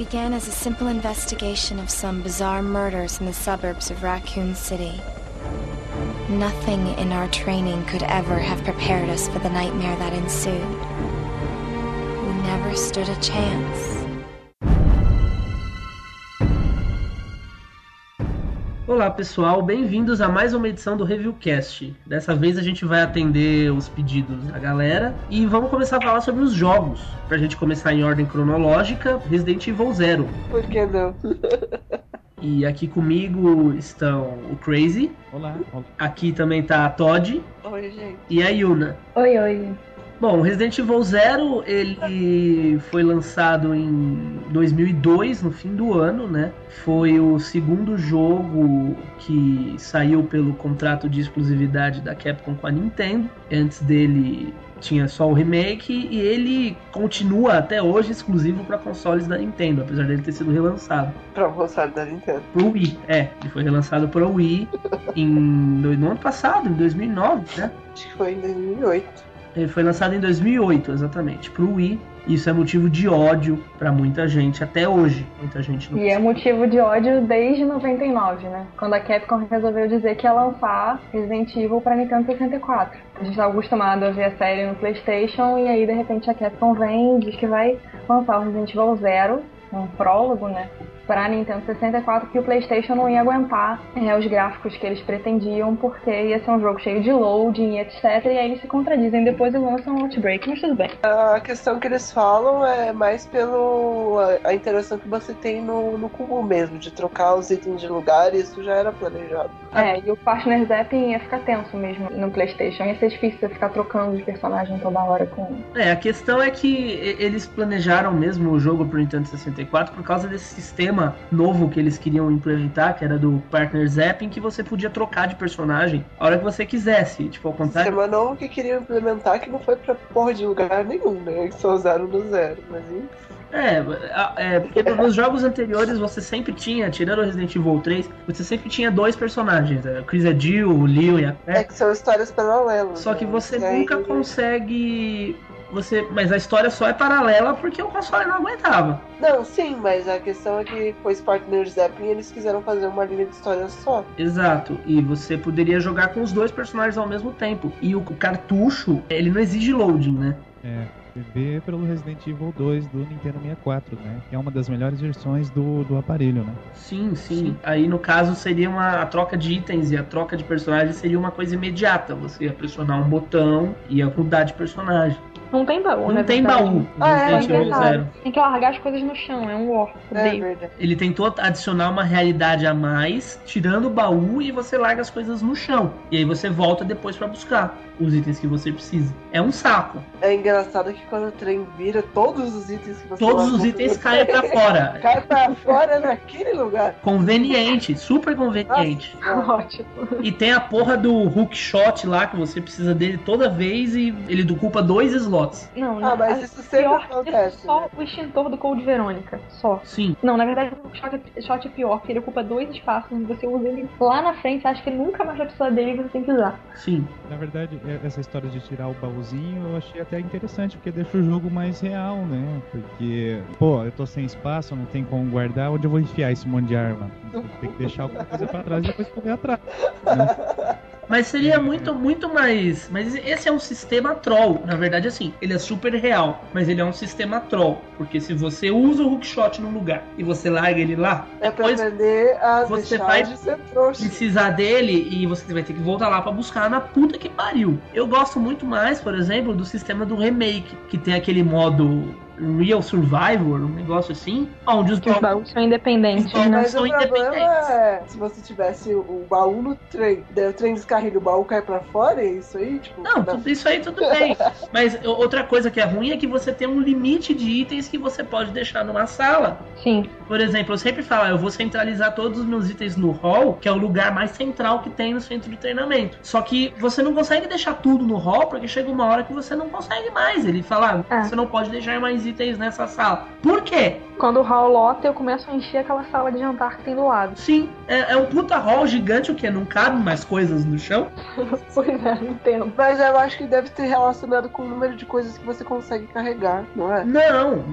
began as a simple investigation of some bizarre murders in the suburbs of Raccoon City. Nothing in our training could ever have prepared us for the nightmare that ensued. We never stood a chance. Olá pessoal, bem-vindos a mais uma edição do Reviewcast. Dessa vez a gente vai atender os pedidos da galera e vamos começar a falar sobre os jogos. Pra gente começar em ordem cronológica, Resident Evil Zero. Por que não? E aqui comigo estão o Crazy. Olá. Aqui também tá a Todd. Oi, gente. E a Yuna. Oi, oi. Bom, Resident Evil Zero ele foi lançado em 2002, no fim do ano, né? Foi o segundo jogo que saiu pelo contrato de exclusividade da Capcom com a Nintendo. Antes dele tinha só o remake e ele continua até hoje exclusivo para consoles da Nintendo, apesar dele ter sido relançado. Para o console da Nintendo. Pro Wii, é. Ele foi relançado para o Wii em, no ano passado, em 2009, né? Acho que foi em 2008. Ele foi lançado em 2008, exatamente, pro Wii. Isso é motivo de ódio para muita gente até hoje. Muita gente não E é motivo de ódio desde 99, né? Quando a Capcom resolveu dizer que ia lançar Resident Evil para Nintendo 64. A gente estava acostumado a ver a série no PlayStation e aí de repente a Capcom vem e diz que vai lançar o Resident Evil Zero, um prólogo, né? Para Nintendo 64 que o PlayStation não ia aguentar é, os gráficos que eles pretendiam, porque ia ser um jogo cheio de loading e etc. E aí eles se contradizem depois e lançam um Outbreak, mas tudo bem. A questão que eles falam é mais pelo a, a interação que você tem no, no cubo mesmo, de trocar os itens de lugar, e isso já era planejado. É, e o partner zapping ia ficar tenso mesmo no PlayStation. Ia ser difícil você ficar trocando de personagem toda hora com. É, a questão é que eles planejaram mesmo o jogo pro Nintendo 64 por causa desse sistema sistema novo que eles queriam implementar, que era do Partner Zapping, que você podia trocar de personagem a hora que você quisesse. Tipo, ao contrário. Sistema novo que queriam implementar que não foi pra porra de lugar nenhum, né? Eles só usaram no zero, mas enfim. É, é, porque nos jogos anteriores você sempre tinha, tirando o Resident Evil 3, você sempre tinha dois personagens, a Chris e Jill, o Leon e a É que são histórias paralelas. Só que né? você E nunca consegue. Você, mas a história só é paralela porque o console não aguentava. Não, sim, mas a questão é que Partner Zapping e eles quiseram fazer uma linha de história só. Exato. E você poderia jogar com os dois personagens ao mesmo tempo. E o cartucho, ele não exige loading, né? É, vê pelo Resident Evil 2 do Nintendo 64, né? Que é uma das melhores versões do, do aparelho, né? Sim, sim. Aí no caso seria uma a troca de itens e a troca de personagens seria uma coisa imediata. Você ia pressionar um botão e ia mudar de personagem. Não tem baú, Não né? tem verdade? baú. Ah, é, Resident é. Zero. Tem que largar as coisas no chão, é um war. É. Ele tentou adicionar uma realidade a mais, tirando o baú e você larga as coisas no chão. E aí você volta depois pra buscar os itens que você precisa. É um saco. É engraçado que quando o trem vira, todos os itens que você Todos os itens caem pra fora. Cai pra fora naquele lugar. Conveniente, super conveniente. Nossa, Ótimo. E tem a porra do hook shot lá, que você precisa dele toda vez e ele ocupa dois slots. Não, Ah, não. mas a- isso sempre pior acontece, é só né? o extintor do Code Verônica. Só. Sim. Não, na verdade o shot é, shot é pior, porque ele ocupa dois espaços, você usa ele lá na frente, acha que nunca mais vai precisar dele e você tem que usar. Sim. Na verdade, essa história de tirar o baúzinho eu achei até interessante, porque deixa o jogo mais real, né? Porque, pô, eu tô sem espaço, não tem como guardar, onde eu vou enfiar esse monte de arma? Tem que deixar alguma coisa pra trás e depois correr atrás. né? Mas seria muito, muito mais. Mas esse é um sistema troll. Na verdade, assim, ele é super real. Mas ele é um sistema troll. Porque se você usa o hookshot num lugar e você larga ele lá, É depois você vai precisar dele e você vai ter que voltar lá pra buscar na puta que pariu. Eu gosto muito mais, por exemplo, do sistema do remake, que tem aquele modo Real Survivor, um negócio assim, onde os Que os baús são independentes, né? Mas são o problema é, se você tivesse o baú no trem, daí o trem descarrega o baú cai pra fora, é isso aí? Tipo, Não, tudo isso aí tudo bem. Mas outra coisa que é ruim é que você tem um limite de itens que você pode deixar numa sala. Sim. Por exemplo, eu sempre falo, eu vou centralizar todos os meus itens no hall, que é o lugar mais central que tem no centro de treinamento. Só que você não consegue deixar tudo no hall, porque chega uma hora que você não consegue mais. Ele fala, ah, É. você não pode deixar mais itens nessa sala. Por quê? Quando o hall lota, eu começo a encher aquela sala de jantar que tem do lado. Sim, é, é um puta hall gigante, o que? Não cabe mais coisas no chão? Pois é, entendo. Mas eu acho que deve ter relacionado com o número de coisas que você consegue carregar, não é? Não,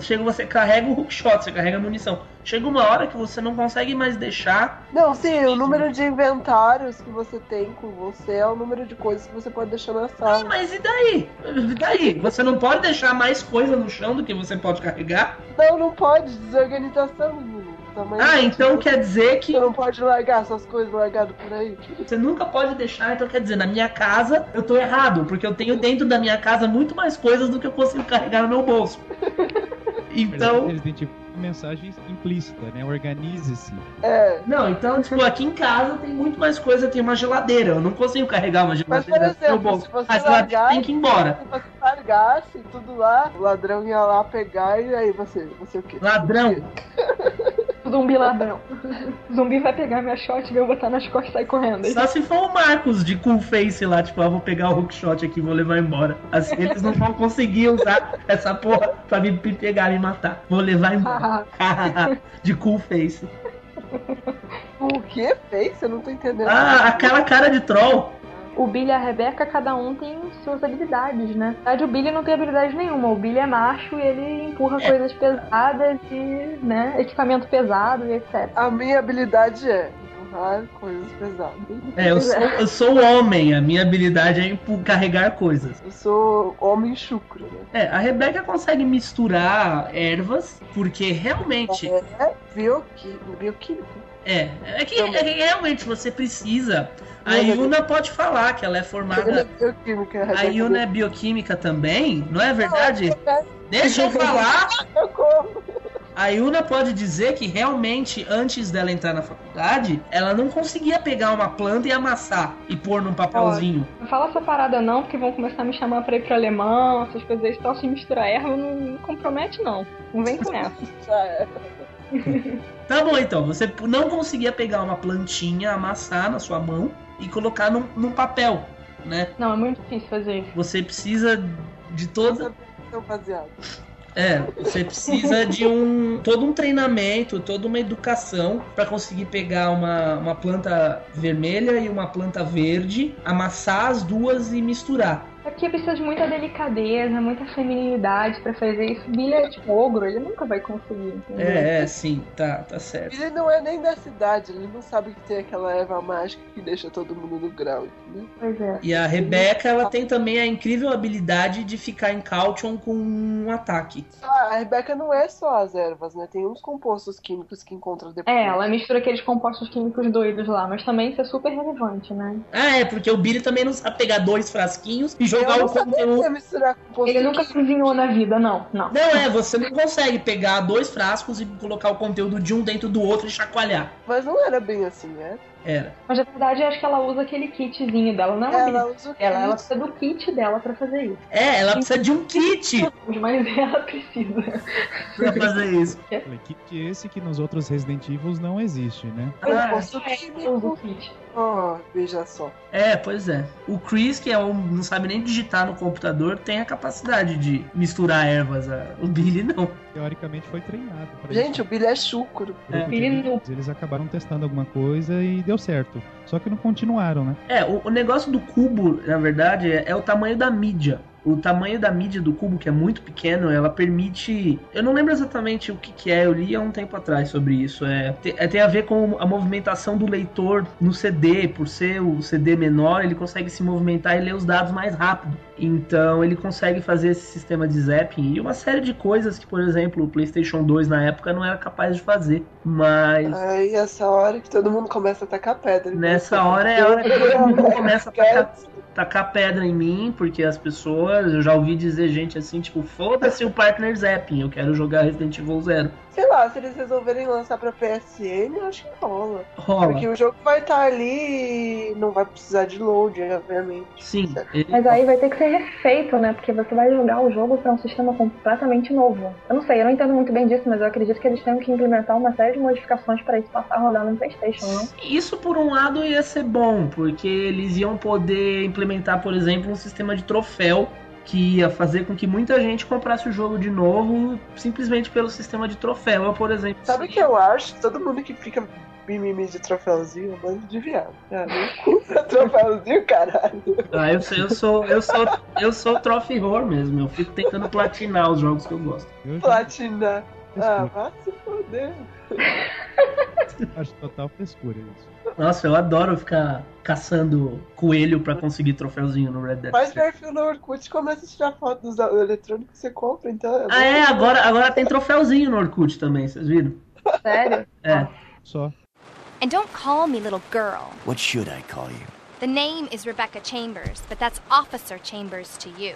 chega você carrega o hookshot, você carrega munição. Chega uma hora que você não consegue mais deixar. Não, sim, o número de inventários que você tem com você é o número de coisas que você pode deixar na Ah, sala. mas e daí? E daí? Você não pode deixar mais coisa no chão do que você pode carregar? Não, não pode, desorganização, menino. Ah, então quer dizer que Você não pode largar suas coisas largadas por aí. você nunca pode deixar. Então quer dizer, na minha casa eu tô errado, porque eu tenho dentro da minha casa muito mais coisas do que eu consigo carregar no meu bolso. Então. Resident uma mensagem implícita, né? Organize-se. É. Não, então, tipo, aqui em casa tem muito mais coisa, tem uma geladeira. Eu não consigo carregar uma Mas, geladeira por no meu exemplo, se você A geladeira largar- tem que ir embora. Se você largasse tudo lá, o ladrão ia lá pegar e aí você, você o quê? Ladrão. Zumbi ladrão. Zumbi vai pegar minha shot, eu botar nas costas e sair correndo. Só se for o Marcos de Cool Face lá, tipo, ah, vou pegar o hookshot aqui e vou levar embora. Assim eles não vão conseguir usar essa porra pra me me pegar e me matar. Vou levar embora. de Cool Face. O que fez? Eu não tô entendendo. Ah, aquela cara de troll. O Billy e a Rebeca, cada um tem suas habilidades, né? Na verdade, o Billy não tem habilidade nenhuma. O Billy é macho e ele empurra É. coisas pesadas e, né, equipamento pesado e etc. A minha habilidade é empurrar coisas pesadas. É, eu sou, eu sou homem, a minha habilidade é carregar coisas. Eu sou homem chucro, né? É, a Rebeca consegue misturar ervas, porque realmente. É bioquímico. bioquímico. É, é que, é que realmente você precisa. A é Yuna pode falar que ela é Ele é formada. bioquímica. A Yuna é bioquímica também, não é verdade? Deixa eu falar. A Yuna pode dizer que realmente, antes dela entrar na faculdade, ela não conseguia pegar uma planta e amassar e pôr num papelzinho. Não fala essa parada não, porque vão começar a me chamar pra ir pro alemão, essas coisas aí, só se misturar erva não, não compromete não. Não vem com essa. Tá bom, então. Você não conseguia pegar uma plantinha, amassar na sua mão e colocar num, num papel, né? Não, é muito difícil fazer isso. Você precisa de toda. Baseados. É, você precisa de um todo um treinamento, toda uma educação para conseguir pegar uma, uma planta vermelha e uma planta verde, amassar as duas e misturar. É porque precisa de muita delicadeza, muita feminilidade pra fazer isso. Billy é tipo ogro, ele nunca vai conseguir, entendeu? É, é, sim, tá, tá certo. Ele não é nem da cidade, ele não sabe que tem aquela erva mágica que deixa todo mundo no grau, entendeu? Pois é. E a Rebeca, ela tem também a incrível habilidade de ficar em caution com um ataque. Ah, a Rebeca não é só as ervas, né? Tem uns compostos químicos que encontra depois. É, ela mistura aqueles compostos químicos doidos lá, mas também isso é super relevante, né? Ah, é, porque o Billy também não sabe pegar dois frasquinhos e jogar Eu o conteúdo. misturar composto Ele nunca cozinhou na vida, não, não. Não, é, você não consegue pegar dois frascos e colocar o conteúdo de um dentro do outro e chacoalhar. Mas não era bem assim, né? Era. Mas na verdade eu acho que ela usa aquele kitzinho dela, não é Ela usa ela kit. precisa do kit dela pra fazer isso. É, ela precisa de um kit Mas ela precisa. pra fazer isso. Falei, kit esse que nos outros Resident Evil não existe, né? Ah, Ela usa químico. o kit. Oh, veja só. é, pois é. O Chris, que é um, não sabe nem digitar no computador, tem a capacidade de misturar ervas. a- O Billy não. Teoricamente foi treinado. Gente, isso. o Billy é chucro. Grupo de Ele amigos, Eles acabaram testando alguma coisa e deu certo. Só que não continuaram, né? É, o, o negócio do cubo, na verdade, é, é o tamanho da mídia. O tamanho da mídia do cubo, que é muito pequeno, ela permite. Eu não lembro exatamente o que, que é, eu li há um tempo atrás sobre isso. É, te- é- tem a ver com a movimentação do leitor no CD. Por ser o CD menor, ele consegue se movimentar e ler os dados mais rápido. Então ele consegue fazer esse sistema de zapping e uma série de coisas que, por exemplo, o PlayStation 2 na época não era capaz de fazer. Mas Aí essa hora que todo mundo começa a tacar pedra. nessa hora é a hora que todo mundo começa a tacar tacar pedra em mim, porque as pessoas pessoas. Eu já ouvi dizer gente assim, tipo, foda-se o Partner Zapping, eu quero jogar Resident Evil Zero. Sei lá, se eles resolverem lançar pra PSN, eu acho que rola. Rola. Porque o jogo vai estar ali e não vai precisar de load, obviamente. Sim. Ele... Mas aí vai ter que ser refeito, né? Porque você vai jogar o jogo pra um sistema completamente novo. Eu não sei, eu não entendo muito bem disso, mas eu acredito que eles tenham que implementar uma série de modificações pra isso passar a rodar no PlayStation, não? Isso por um lado ia ser bom, porque eles iam poder implementar, por exemplo, um sistema de troféu que ia fazer com que muita gente comprasse o jogo de novo simplesmente pelo sistema de troféu, eu, por exemplo. Sabe o que eu acho? Todo mundo que fica mimimi de troféuzinho, é um bando de viado. Ah, não compra troféuzinho, caralho. Ah, eu, sou- eu sou eu sou eu sou trophy horror mesmo, eu fico tentando platinar os jogos que eu gosto. Eu já Platina. Ah, vai se foder. acho total frescura isso. Nossa, eu adoro ficar caçando coelho pra conseguir troféuzinho no Red Dead. Faz perfil no Orkut e começa a tirar foto dos eletrônicos que você compra, então. Ah, é, agora, agora tem troféuzinho no Orkut também, vocês viram? Sério? É. Só. And don't call me little girl. What should I call you? The name is Rebecca Chambers, but that's Officer Chambers to you.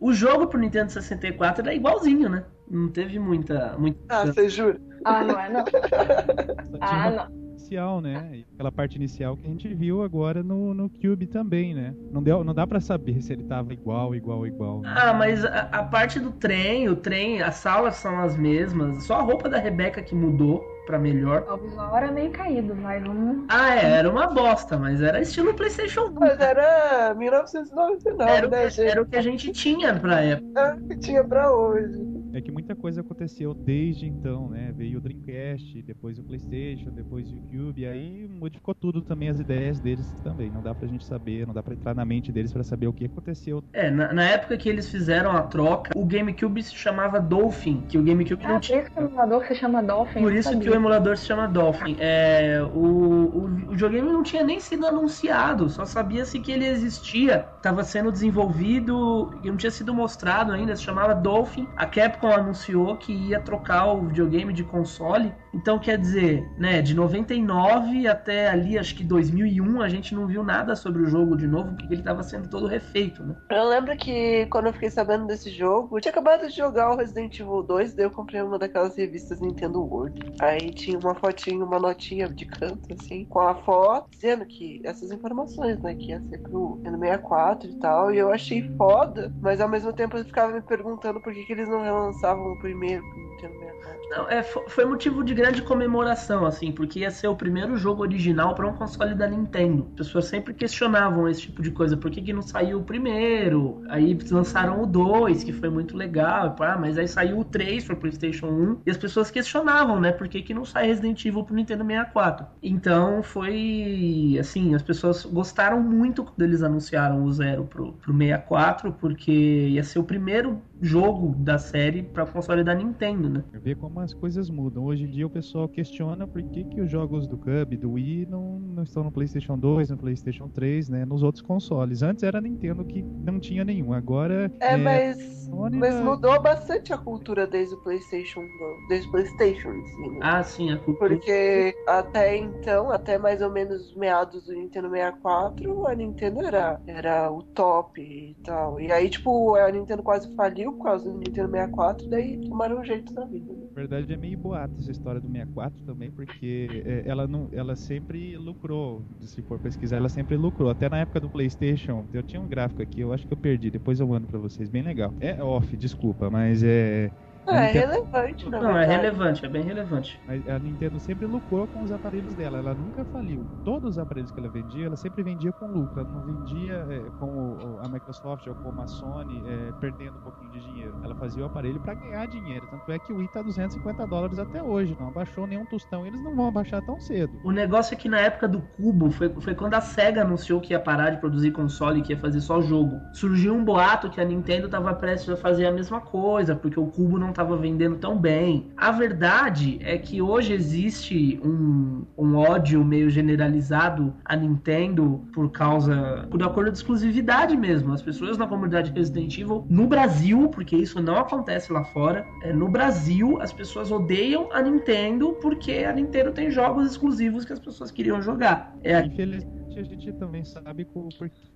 O jogo pro Nintendo 64 era igualzinho, né? Não teve muita. muita... Ah, você jura? Ah, não é não. Ah, não. inicial, né? Aquela parte inicial que a gente viu agora no, no Cube também, né? Não, deu, não dá pra saber se ele tava igual, igual, igual. né? Ah, mas a, a parte do trem, o trem, as salas são as mesmas. Só a roupa da Rebeca que mudou pra melhor. O visual era meio caído, mas vamos. Ah, é, era uma bosta, mas era estilo PlayStation 1. Mas era 1999, Era, o né, que- gente? era o que a gente tinha pra época. É o que tinha pra hoje. É que muita coisa aconteceu desde então, né? Veio o Dreamcast, depois o PlayStation, depois o Cube, e aí modificou tudo também as ideias deles também. Não dá pra gente saber, não dá pra entrar na mente deles pra saber o que aconteceu. É, na, na época que eles fizeram a troca, o GameCube se chamava Dolphin, que o GameCube Ah, não por tinha. isso que o emulador se chama Dolphin. Por isso que o emulador se chama Dolphin. É, o, o, o videogame não tinha nem sido anunciado, só sabia-se que ele existia. Estava sendo desenvolvido e não tinha sido mostrado ainda, se chamava Dolphin. A Capcom anunciou que ia trocar o videogame de console. Então quer dizer, né, de 99 até ali, acho que 2001, a gente não viu nada sobre o jogo de novo, porque ele estava sendo todo refeito, né? Eu lembro que quando eu fiquei sabendo desse jogo, eu tinha acabado de jogar o Resident Evil 2, daí eu comprei uma daquelas revistas Nintendo World. Aí tinha uma fotinha, uma notinha de canto, assim, com a foto, dizendo que essas informações, né, que ia ser pro Nintendo 64 e tal, e eu achei foda, mas ao mesmo tempo eu ficava me perguntando por que, que eles não relançavam o primeiro pro Nintendo 64. Não, é, fo- foi motivo de grande comemoração, assim, porque ia ser o primeiro jogo original para um console da Nintendo. As pessoas sempre questionavam esse tipo de coisa, por que, que não saiu o primeiro? Aí lançaram o 2, que foi muito legal, pá, mas aí saiu o 3 para PlayStation 1, e as pessoas questionavam, né, por que, que não sai Resident Evil pro Nintendo 64? Então foi, assim, as pessoas gostaram muito quando eles anunciaram o Zero pro, pro 64, porque ia ser o primeiro jogo da série para console da Nintendo, né? Ver como as coisas mudam. Hoje em dia o pessoal questiona por que, que os jogos do Cub, do Wii, não, não estão no PlayStation 2, no PlayStation 3, né? Nos outros consoles. Antes era a Nintendo que não tinha nenhum. Agora. É, é, mas, Sony mas mudou bastante a cultura desde o PlayStation, desde o PlayStation em si, né? Ah, sim, a cultura. Porque até então, até mais ou menos meados do Nintendo 64, a Nintendo era, era o top e tal. E aí, tipo, a Nintendo quase faliu por causa do Nintendo 64, daí tomaram um jeito na vida. né? Na verdade é meio boato essa história do 64 também, porque é, ela não, ela sempre lucrou, se for pesquisar, ela sempre lucrou. Até na época do PlayStation, eu tinha um gráfico aqui, eu acho que eu perdi, depois eu mando pra vocês, bem legal. É off, desculpa, mas é é Nintendo- relevante, na Não, é relevante, é bem relevante. Mas a Nintendo sempre lucrou com os aparelhos dela, ela nunca faliu. Todos os aparelhos que ela vendia, ela sempre vendia com lucro. Ela não vendia é, como o- a Microsoft ou como a Sony, é, perdendo um pouquinho de dinheiro. Ela fazia o aparelho para ganhar dinheiro. Tanto é que o Wii tá 250 dólares até hoje, não abaixou nenhum tostão. Eles não vão abaixar tão cedo. O negócio é que na época do Cubo, foi, foi quando a SEGA anunciou que ia parar de produzir console e que ia fazer só jogo. Surgiu um boato que a Nintendo tava prestes a fazer a mesma coisa, porque o Cubo não tava vendendo tão bem. A verdade é que hoje existe um, um ódio meio generalizado à Nintendo por causa. por acordo de exclusividade mesmo. As pessoas na comunidade Resident Evil, no Brasil, porque isso não acontece lá fora, é, no Brasil as pessoas odeiam a Nintendo porque a Nintendo tem jogos exclusivos que as pessoas queriam jogar. É, Infeliz- a gente também sabe por.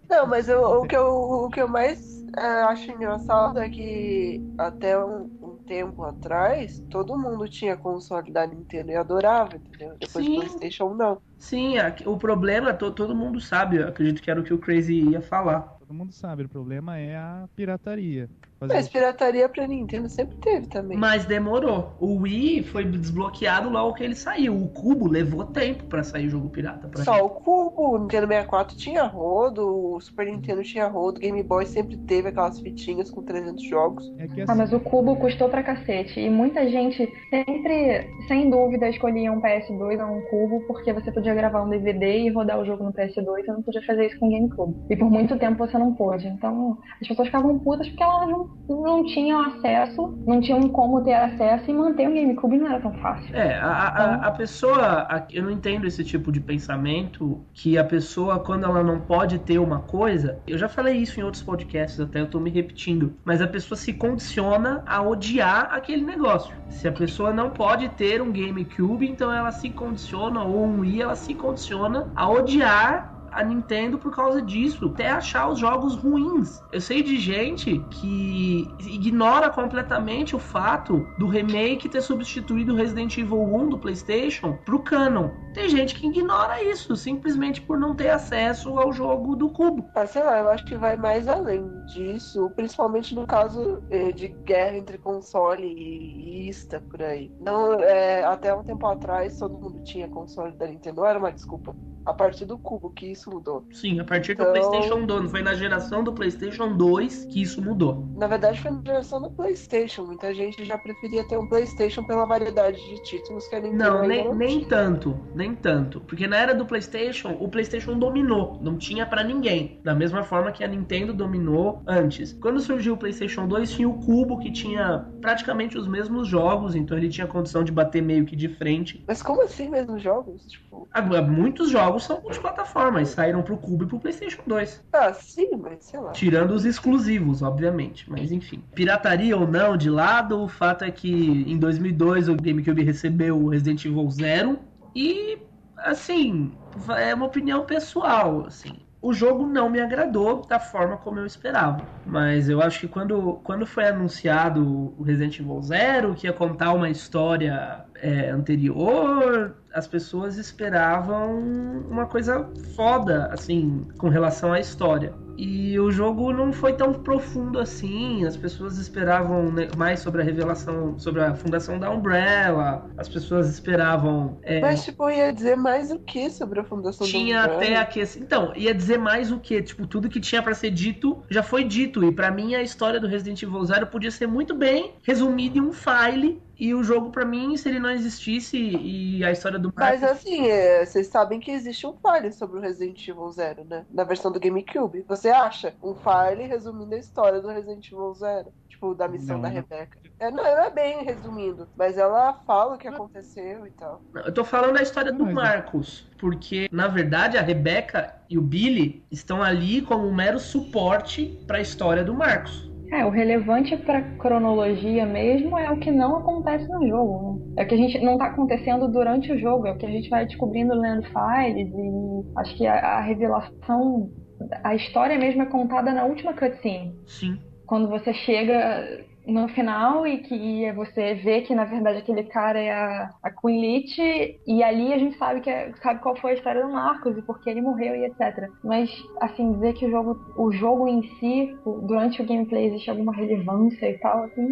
Não, mas eu, o, que eu, o que eu mais é, acho engraçado é que até um, tempo atrás, todo mundo tinha console da Nintendo e adorava, entendeu? Depois Sim. do Playstation, não. Sim, o problema, to, todo mundo sabe, eu acredito que era o que o Crazy ia falar. Todo mundo sabe, o problema é a pirataria. Fazer Mas pirataria pra Nintendo sempre teve também. Mas demorou. O Wii foi desbloqueado logo que ele saiu. O Cubo levou tempo pra sair jogo pirata. Pra Só gente. o Cubo, o Nintendo 64 tinha rodo, o Super Nintendo tinha rodo, o Game Boy sempre teve aquelas fitinhas com 300 jogos. É assim... Ah, mas o Cubo custou pra cacete. E muita gente sempre, sem dúvida, escolhia um PS2 ou um Cubo porque você podia gravar um DVD e rodar o jogo no PS2. Você não podia fazer isso com o GameCube. E por muito tempo você não pôde. Então as pessoas ficavam putas porque elas não não tinham acesso, não tinham como ter acesso e manter o GameCube não era tão fácil. É, a, a, Então- a pessoa. a- eu não entendo esse tipo de pensamento que a pessoa, quando ela não pode ter uma coisa. Eu já falei isso em outros podcasts, até eu tô me repetindo. Mas a pessoa se condiciona a odiar aquele negócio. Se a pessoa não pode ter um GameCube, então ela se condiciona, ou um Wii, ela se condiciona a odiar a Nintendo por causa disso, até achar os jogos ruins. Eu sei de gente que ignora completamente o fato do remake ter substituído Resident Evil 1 do PlayStation pro canon. Tem gente que ignora isso, simplesmente por não ter acesso ao jogo do cubo. Ah, sei lá, eu acho que vai mais além disso, principalmente no caso eh, de guerra entre console e ista por aí. Não, é, até um tempo atrás todo mundo tinha console da Nintendo, era uma desculpa. A partir do cubo que isso mudou. Sim, a partir do Então- PlayStation 2, foi na geração do PlayStation 2 que isso mudou. Na verdade foi na geração do Playstation. Muita gente já preferia ter um Playstation pela variedade de títulos que a Nintendo Não, nem, não nem tanto, nem tanto. Porque na era do PlayStation, o PlayStation dominou, não tinha pra ninguém. Da mesma forma que a Nintendo dominou antes. Quando surgiu o PlayStation 2, tinha o Cubo que tinha praticamente os mesmos jogos, então ele tinha condição de bater meio que de frente. Mas como assim mesmo jogos? Tipo, muitos jogos são multiplataformas, saíram pro Cubo e pro PlayStation 2. ah, sim, mas sei lá. Tirando os exclusivos, obviamente. Mas enfim. Pirataria ou não, de lado, o fato é que em 2002 o GameCube recebeu o Resident Evil Zero. E, assim, é uma opinião pessoal, assim. O jogo não me agradou da forma como eu esperava. Mas eu acho que quando, quando foi anunciado o Resident Evil Zero, que ia contar uma história é, anterior, as pessoas esperavam uma coisa foda, assim, com relação à história. E o jogo não foi tão profundo assim. As pessoas esperavam né, mais sobre a revelação, sobre a fundação da Umbrella. As pessoas esperavam. é, Mas, tipo, ia dizer mais o que sobre a fundação tinha do Umbrella? até a questão. Então, ia dizer mais o que? Tipo, tudo que tinha pra ser dito já foi dito. E pra mim a história do Resident Evil Zero podia ser muito bem resumida em um file. E o jogo, pra mim, se ele não existisse e a história do Mas Marcos- assim, é, vocês sabem que existe um file sobre o Resident Evil Zero, né? Na versão do GameCube. Você acha um file resumindo a história do Resident Evil Zero? Tipo, da missão Não, da não. Rebecca. É, não, não é bem resumindo, mas ela fala o que aconteceu e tal. Eu tô falando da história do Mas- Marcos, porque na verdade a Rebecca e o Billy estão ali como um mero suporte pra história do Marcos. É, o relevante pra cronologia mesmo é o que não acontece no jogo, né? É o que a gente não tá acontecendo durante o jogo, é o que a gente vai descobrindo lendo files e acho que a, a revelação, a história mesmo é contada na última cutscene. Sim. Quando você chega no final e que você vê que na verdade aquele cara é a, a Queen Lich e ali a gente sabe que é- sabe qual foi a história do Marcos e por que ele morreu e etc. Mas assim dizer que o jogo o jogo em si durante o gameplay existe alguma relevância e tal assim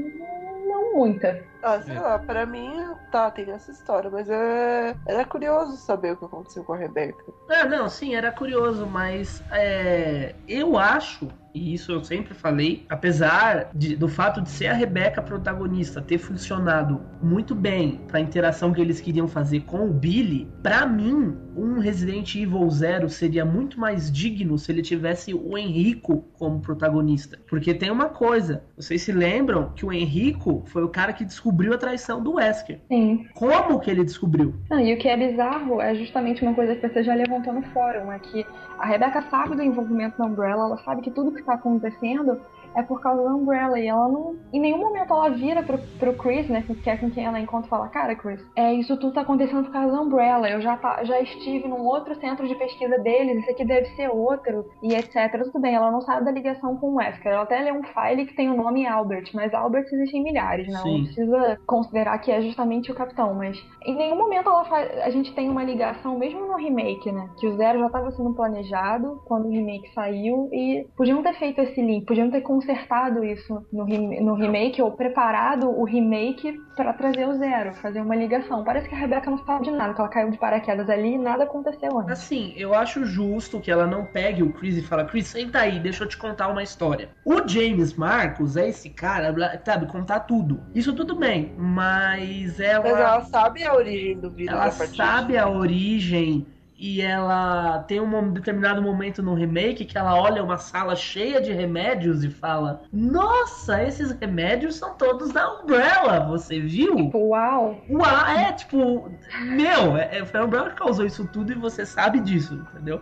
não muita. Ah, sei É. lá, pra mim, tá, tem essa história, mas é... era curioso saber o que aconteceu com a Rebecca. Ah, não, sim, era curioso, mas é, eu acho, e isso eu sempre falei, apesar de- do fato de ser a Rebeca protagonista ter funcionado muito bem pra interação que eles queriam fazer com o Billy, pra mim, um Resident Evil Zero seria muito mais digno se ele tivesse o Henrico como protagonista. Porque tem uma coisa, vocês se lembram que o Henrico foi o cara que descobriu a traição do Wesker. Sim. Como que ele descobriu? Não, e o que é bizarro é justamente uma coisa que você já levantou no fórum, é que a Rebecca sabe do envolvimento da Umbrella, ela sabe que tudo que está acontecendo é por causa da Umbrella. E ela não. Em nenhum momento ela vira pro, pro Chris, né? Que é com quem ela encontra e fala, cara, Chris, é, isso tudo tá acontecendo por causa da Umbrella. Eu já, tá, já estive num outro centro de pesquisa deles, esse aqui deve ser outro, e etc. Tudo bem, ela não sabe da ligação com o Wesker. Ela até lê um file que tem o nome Albert, mas Albert existem milhares, né? Não precisa considerar que é justamente o capitão, mas em nenhum momento ela faz, a gente tem uma ligação, mesmo no remake, né? Que o Zero já estava sendo planejado quando o remake saiu e podiam ter feito esse link, podiam ter consertado isso no, no remake ou preparado o remake para trazer o Zero, fazer uma ligação. Parece que a Rebecca não sabe de nada, que ela caiu de paraquedas ali e nada aconteceu antes. Assim, eu acho justo que ela não pegue o Chris e fala, Chris, senta aí, deixa eu te contar uma história. O James Marcos é esse cara, sabe, contar tudo. Isso tudo bem, mas ela. Mas ela sabe a origem do vírus. Ela sabe a origem e ela tem um determinado momento no remake que ela olha uma sala cheia de remédios e fala: Nossa, esses remédios são todos da Umbrella, você viu? Tipo, uau! Uau, é tipo, meu, é, é, foi a Umbrella que causou isso tudo e você sabe disso, entendeu?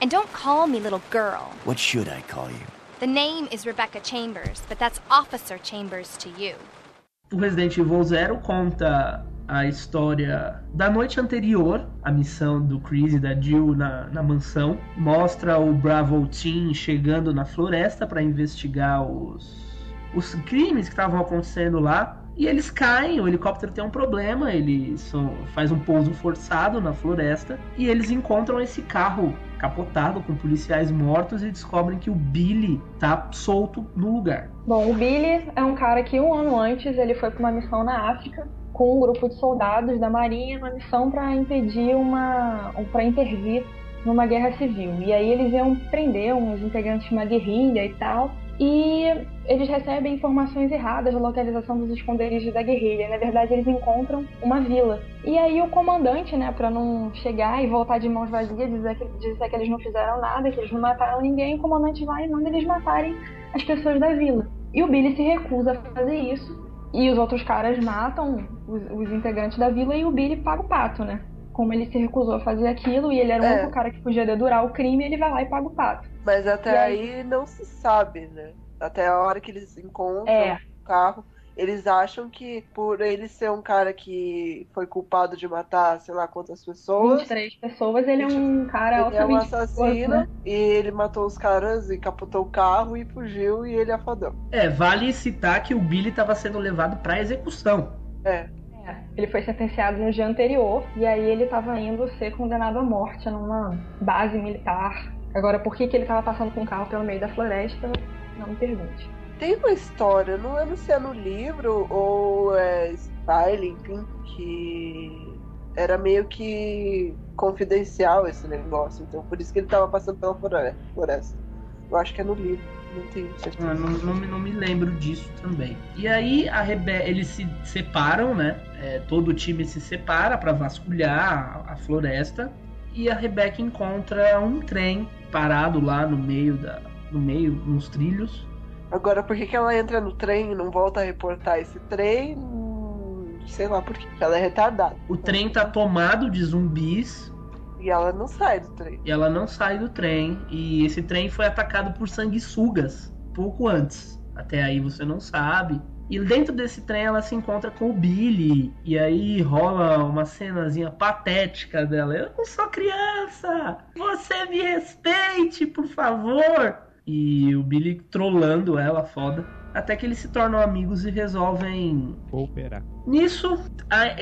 And don't call me little girl. What should I call you? The name is Rebecca Chambers, but that's Officer Chambers to you. O Resident Evil Zero conta a história da noite anterior à missão do Chris e da Jill na, na mansão. Mostra o Bravo Team chegando na floresta para investigar os, os crimes que estavam acontecendo lá. E eles caem, o helicóptero tem um problema, ele faz um pouso forçado na floresta e eles encontram esse carro capotado com policiais mortos e descobrem que o Billy tá solto no lugar. Bom, o Billy é um cara que um ano antes ele foi para uma missão na África com um grupo de soldados da Marinha numa missão para impedir uma. para intervir numa guerra civil. E aí eles iam prender uns integrantes de uma guerrilha e tal. E eles recebem informações erradas da localização dos esconderijos da guerrilha. Na verdade, eles encontram uma vila. E aí o comandante, né, para não chegar e voltar de mãos vazias, dizer que, dizer que eles não fizeram nada, que eles não mataram ninguém, o comandante vai e manda eles matarem as pessoas da vila. E o Billy se recusa a fazer isso e os outros caras matam os, os, integrantes da vila e o Billy paga o pato, né? Como ele se recusou a fazer aquilo e ele era o é. único cara que podia dedurar o crime, ele vai lá e paga o pato. Mas até aí... aí... não se sabe, né? Até a hora que eles encontram é. o carro eles acham que por ele ser um cara que foi culpado de matar, sei lá quantas pessoas. 23 pessoas, ele é um cara ele é um assassino né? e ele matou os caras e capotou o carro e fugiu e ele é fadão. É, vale citar que o Billy estava sendo levado para execução. É. é. Ele foi sentenciado no dia anterior e aí ele estava indo ser condenado à morte numa base militar. Agora, por que, que ele estava passando com o carro pelo meio da floresta? Não me pergunte tem uma história, não lembro se é no livro ou é style, enfim, que era meio que confidencial esse negócio. Então por isso que ele tava passando pela floresta. Eu acho que é no livro. Não tenho certeza. Ah, não, não, não, me lembro disso também. E aí a Rebe eles se separam, né? É, todo o time se separa para vasculhar a, a floresta. E a Rebecca encontra um trem parado lá no meio da, no meio, nos trilhos, Agora, por que, que ela entra no trem e não volta a reportar esse trem? Sei lá por que. Ela é retardada. O trem tá tomado de zumbis. E ela não sai do trem. E ela não sai do trem. E esse trem foi atacado por sanguessugas pouco antes. Até aí você não sabe. E dentro desse trem ela se encontra com o Billy. E aí rola uma cenazinha patética dela. Eu não sou criança! Você me respeite, por favor! E o Billy trollando ela, foda. Até que eles se tornam amigos e resolvem cooperar. Nisso,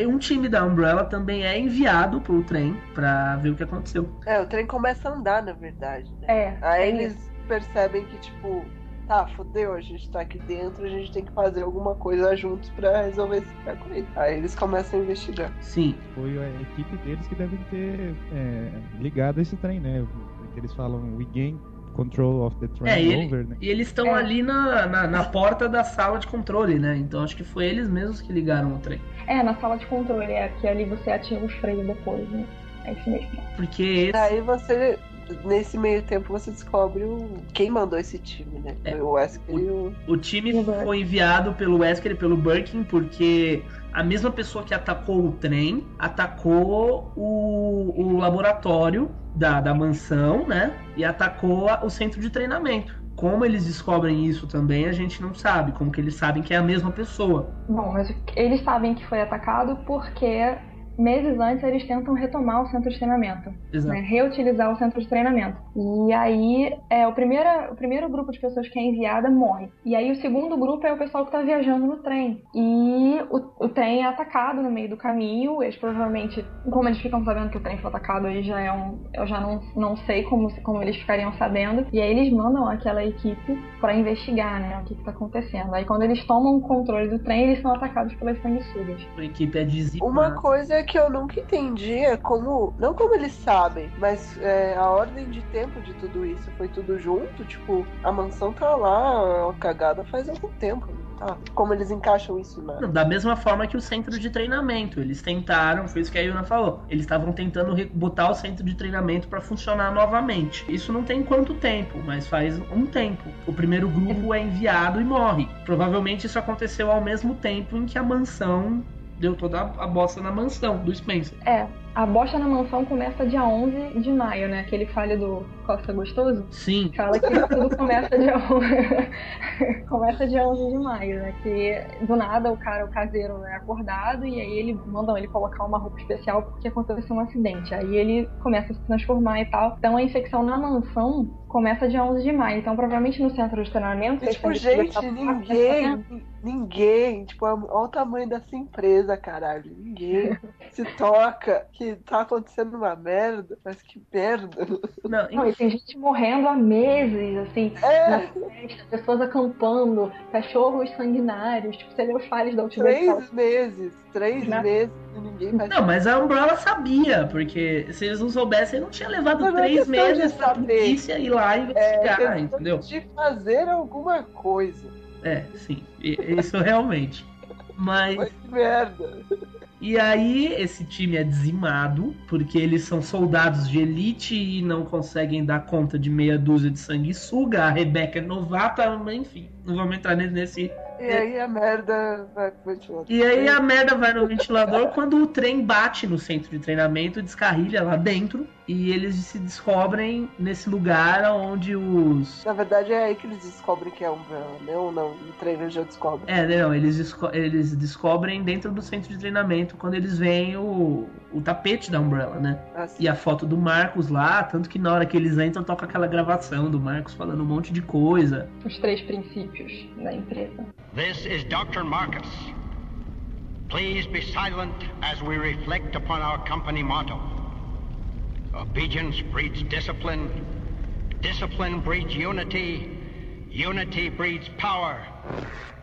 um time da Umbrella também é enviado pro trem para ver o que aconteceu. É, o trem começa a andar, na verdade. Né? É. Aí é eles isso. percebem que, tipo, tá, fodeu, a gente tá aqui dentro, a gente tem que fazer alguma coisa juntos para resolver esse aí. Aí eles começam a investigar. Sim. Foi a equipe deles que devem ter é, ligado esse trem, né? Que eles falam, we gain Control of the Train é, ele, Over, né? E eles estão é. ali na, na, na, porta da sala de controle, né? Então acho que foi eles mesmos que ligaram o trem. É, na sala de controle, é que ali você ativa os freios depois, né? É isso mesmo. Porque esse... Aí você, nesse meio tempo, você descobre o... quem mandou esse time, né? É. o Wesker o, e o... O time foi enviado pelo Wesker e pelo Birkin porque a mesma pessoa que atacou o trem atacou o, o laboratório da, da mansão, né? E atacou o centro de treinamento. como eles descobrem isso também, a gente não sabe. Como que eles sabem que é a mesma pessoa. Bom, mas eles sabem que foi atacado porque meses antes eles tentam retomar o centro de treinamento, né, reutilizar o centro de treinamento. E aí é, o, primeiro, o primeiro grupo de pessoas que é enviada morre. E aí o segundo grupo é o pessoal que está viajando no trem. E o, o, trem é atacado no meio do caminho. Eles provavelmente, como eles ficam sabendo que o trem foi atacado, aí já é um, eu já não, não sei como, como eles ficariam sabendo. E aí eles mandam aquela equipe para investigar, né, o que está acontecendo. Aí quando eles tomam o controle do trem, eles são atacados pelas sanguessugas. A equipe é dizimada. Uma coisa é que eu nunca entendi é como. Não como eles sabem, mas é, a ordem de tempo de tudo isso. Foi tudo junto? Tipo, a mansão tá lá, cagada faz algum tempo. Tá? Como eles encaixam isso na. Da mesma forma que o centro de treinamento. Eles tentaram, foi isso que a Yuna falou. Eles estavam tentando botar o centro de treinamento para funcionar novamente. Isso não tem quanto tempo, mas faz um tempo. O primeiro grupo é enviado e morre. Provavelmente isso aconteceu ao mesmo tempo em que a mansão deu toda a bosta na mansão do Spencer. É, a bosta na mansão começa dia 11 de maio, né? Aquele falho do Costa Gostoso. Sim. Fala que tudo começa dia 11, começa dia 11 de maio, né? Que do nada o cara, o caseiro, é acordado e aí ele mandam ele colocar uma roupa especial porque aconteceu um acidente. Aí ele começa a se transformar e tal. Então a infecção na mansão começa dia 11 de maio. Então provavelmente no centro de treinamento... Tipo, gente, ninguém, ninguém, tipo, olha o tamanho dessa empresa, caralho. Ninguém se toca que tá acontecendo uma merda, mas que merda. Não, não e tem gente morrendo há meses, assim, é. na festa, pessoas acampando, cachorros sanguinários, tipo, você leu os falhos da última Três vez. meses, três não. meses e ninguém vai Não, mas a Umbrella sabia, porque se eles não soubessem, não tinha levado não, três não é meses pra polícia ir lá e investigar, é, entendeu? De fazer alguma coisa. É, sim, isso realmente. Mas. Mas que merda! E aí esse time é dizimado, porque eles são soldados de elite e não conseguem dar conta de meia dúzia de sanguessuga. A Rebeca é novata, enfim, não vamos entrar nesse. E aí a merda vai pro ventilador. E aí a merda vai no ventilador quando o trem bate no centro de treinamento, descarrilha lá dentro e eles se descobrem nesse lugar onde os. Na verdade é aí que eles descobrem que é Umbrella, né? Ou não? O trailer já descobre. É, não, eles, desco eles descobrem dentro do centro de treinamento quando eles veem o, o tapete da Umbrella, né? Ah, e a foto do Marcos lá, tanto que na hora que eles entram toca aquela gravação do Marcos falando um monte de coisa. Os três princípios da empresa. This is Dr. Marcus. Please be silent as we reflect upon our company motto. Obedience breeds discipline. Discipline breeds unity. Unity breeds power.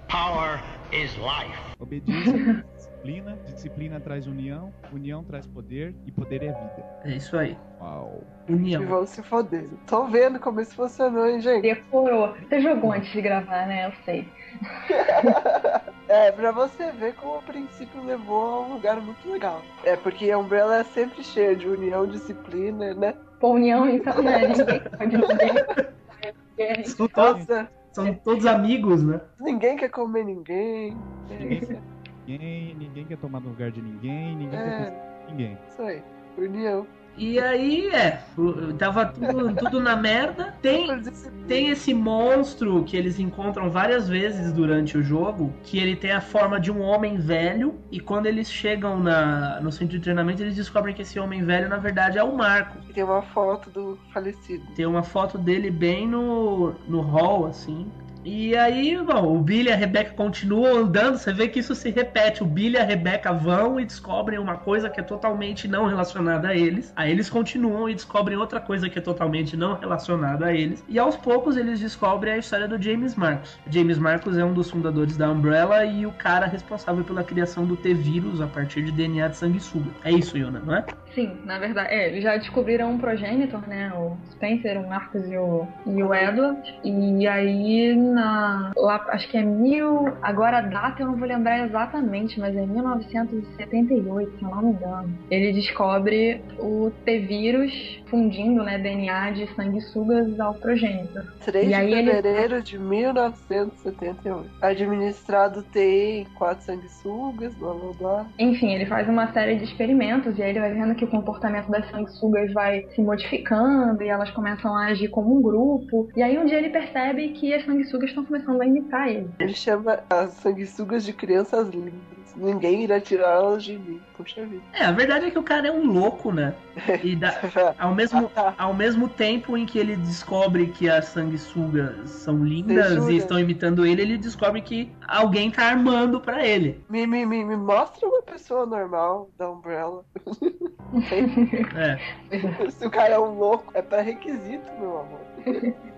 Power is life. Obediência disciplina, disciplina traz união, união traz poder e poder é vida. É isso aí. Uau. União. E vamos se foder. Tô vendo como isso funcionou, hein, gente? Decorou. Você jogou antes de gravar, né? Eu sei. É, pra você ver como o princípio levou a um lugar muito legal. É, porque a Umbrella é sempre cheia de união, disciplina, né? Pô, união, então, né? Ninguém pode ninguém. São todos, são todos amigos, né? Ninguém quer comer ninguém. Ninguém, quer, ninguém, ninguém quer tomar no lugar de ninguém, ninguém é, quer ninguém. Isso aí, união. E aí, é, tava tudo, tudo na merda. Tem, tem esse monstro que eles encontram várias vezes durante o jogo, que ele tem a forma de um homem velho, e quando eles chegam na, no centro de treinamento, eles descobrem que esse homem velho, na verdade, é o Marco. Tem uma foto do falecido. Tem uma foto dele bem no, no hall, assim. E aí, bom, o Billy e a Rebecca continuam andando, você vê que isso se repete. O Billy e a Rebecca vão e descobrem uma coisa que é totalmente não relacionada a eles. Aí eles continuam e descobrem outra coisa que é totalmente não relacionada a eles. E aos poucos eles descobrem a história do James Marcos. James Marcos é um dos fundadores da Umbrella e o cara responsável pela criação do T-Vírus a partir de DNA de sanguessuga. É isso, Yuna, não é? Sim, na verdade, é, eles já descobriram um progenitor, né? O Spencer, o Marcos e o, e o Edward. E aí na. Lá, acho que é mil. Agora a data eu não vou lembrar exatamente, mas é 1978, se eu não me engano. Ele descobre o T-vírus fundindo né, DNA de sanguessugas ao progênito. 3 E de aí ele- fevereiro de 1978. Administrado tem quatro sanguessugas, blá blá blá. Enfim, ele faz uma série de experimentos e aí ele vai vendo que o comportamento das sanguessugas vai se modificando e elas começam a agir como um grupo. E aí um dia ele percebe que as sanguessugas estão começando a imitar ele. Ele chama as sanguessugas de crianças lindas. Ninguém irá tirá-las de mim. Puxa vida. É, a verdade é que o cara é um louco, né? E da- ao, mesmo, Ah, tá. ao mesmo tempo em que ele descobre que as sanguessugas são lindas e estão imitando ele, ele descobre que alguém tá armando pra ele. Me, me, me, me mostra uma pessoa normal da Umbrella. É. Se o cara é um louco, é pré-requisito, meu amor.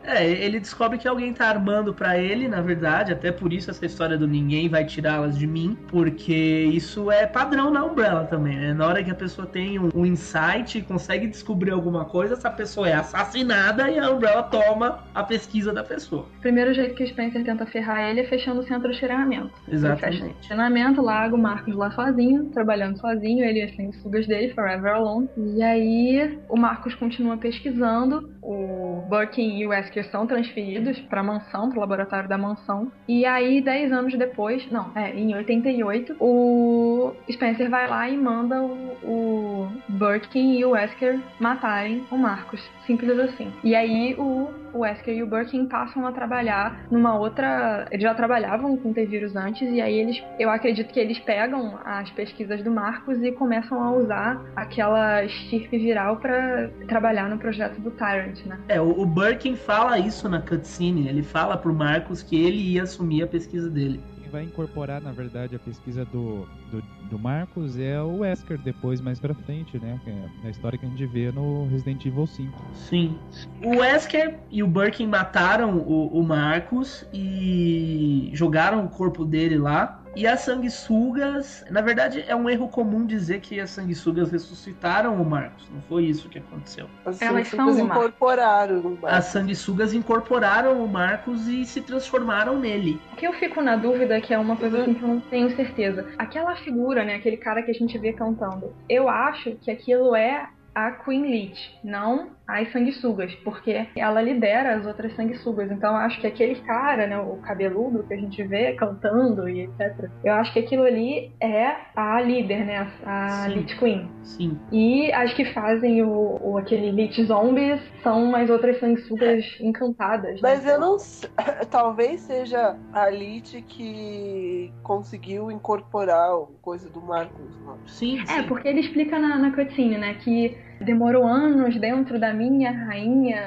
É, ele descobre que alguém tá armando pra ele, na verdade, até por isso essa história do ninguém vai tirá-las de mim, porque isso é padrão na Umbrella também, né? Na hora que a pessoa tem um, um insight e consegue descobrir alguma coisa, essa pessoa é assassinada e a Umbrella toma a pesquisa da pessoa. O primeiro jeito que o Spencer tenta ferrar ele é fechando o centro de treinamento. Ele fecha o Exatamente. treinamento, larga o Marcos lá sozinho, trabalhando sozinho, ele e as sanguessugas dele, Forever Alone. E aí o Marcos continua pesquisando, o Birkin e o Wesker são transferidos pra mansão, pro laboratório da mansão. E aí, 10 anos depois, não, é, em 88, o Spencer vai lá e manda o, o Birkin e o Wesker matarem o Marcos. Simples assim. E aí o, o Wesker e o Birkin passam a trabalhar numa outra. Eles já trabalhavam com T-vírus antes, e aí eles. Eu acredito que eles pegam as pesquisas do Marcos e começam a usar aquela estirpe viral pra trabalhar no projeto do Tyrant, né? É, o Birkin fala isso na cutscene, ele fala pro Marcos que ele ia assumir a pesquisa dele. Quem vai incorporar, na verdade, a pesquisa do, do, do Marcos é o Wesker depois, mais pra frente, né? Que é a história que a gente vê no Resident Evil 5. Sim. O Wesker e o Birkin mataram o, o Marcos e jogaram o corpo dele lá. E as sanguessugas, na verdade é um erro comum dizer que as sanguessugas ressuscitaram o Marcos. Não foi isso que aconteceu. As Elas sanguessugas são incorporaram no As barco. sanguessugas incorporaram o Marcos e se transformaram nele. O que eu fico na dúvida, que é uma coisa assim que eu não tenho certeza. Aquela figura, né? Aquele cara que a gente vê cantando. Eu acho que aquilo é a Queen Leech, não as sanguessugas, porque ela lidera as outras sanguessugas. Então eu acho que aquele cara, né, o cabeludo que a gente vê cantando e etc. Eu acho que aquilo ali é a líder, né, a Sim. Leech Queen. Sim. E as que fazem o, o aquele Leech Zombies são as outras sanguessugas encantadas. né? Mas eu não. Talvez seja a Lite que conseguiu incorporar o coisa do Marcos. Sim, É, sim. porque ele explica na, na cutscene, né, que demorou anos dentro da minha rainha.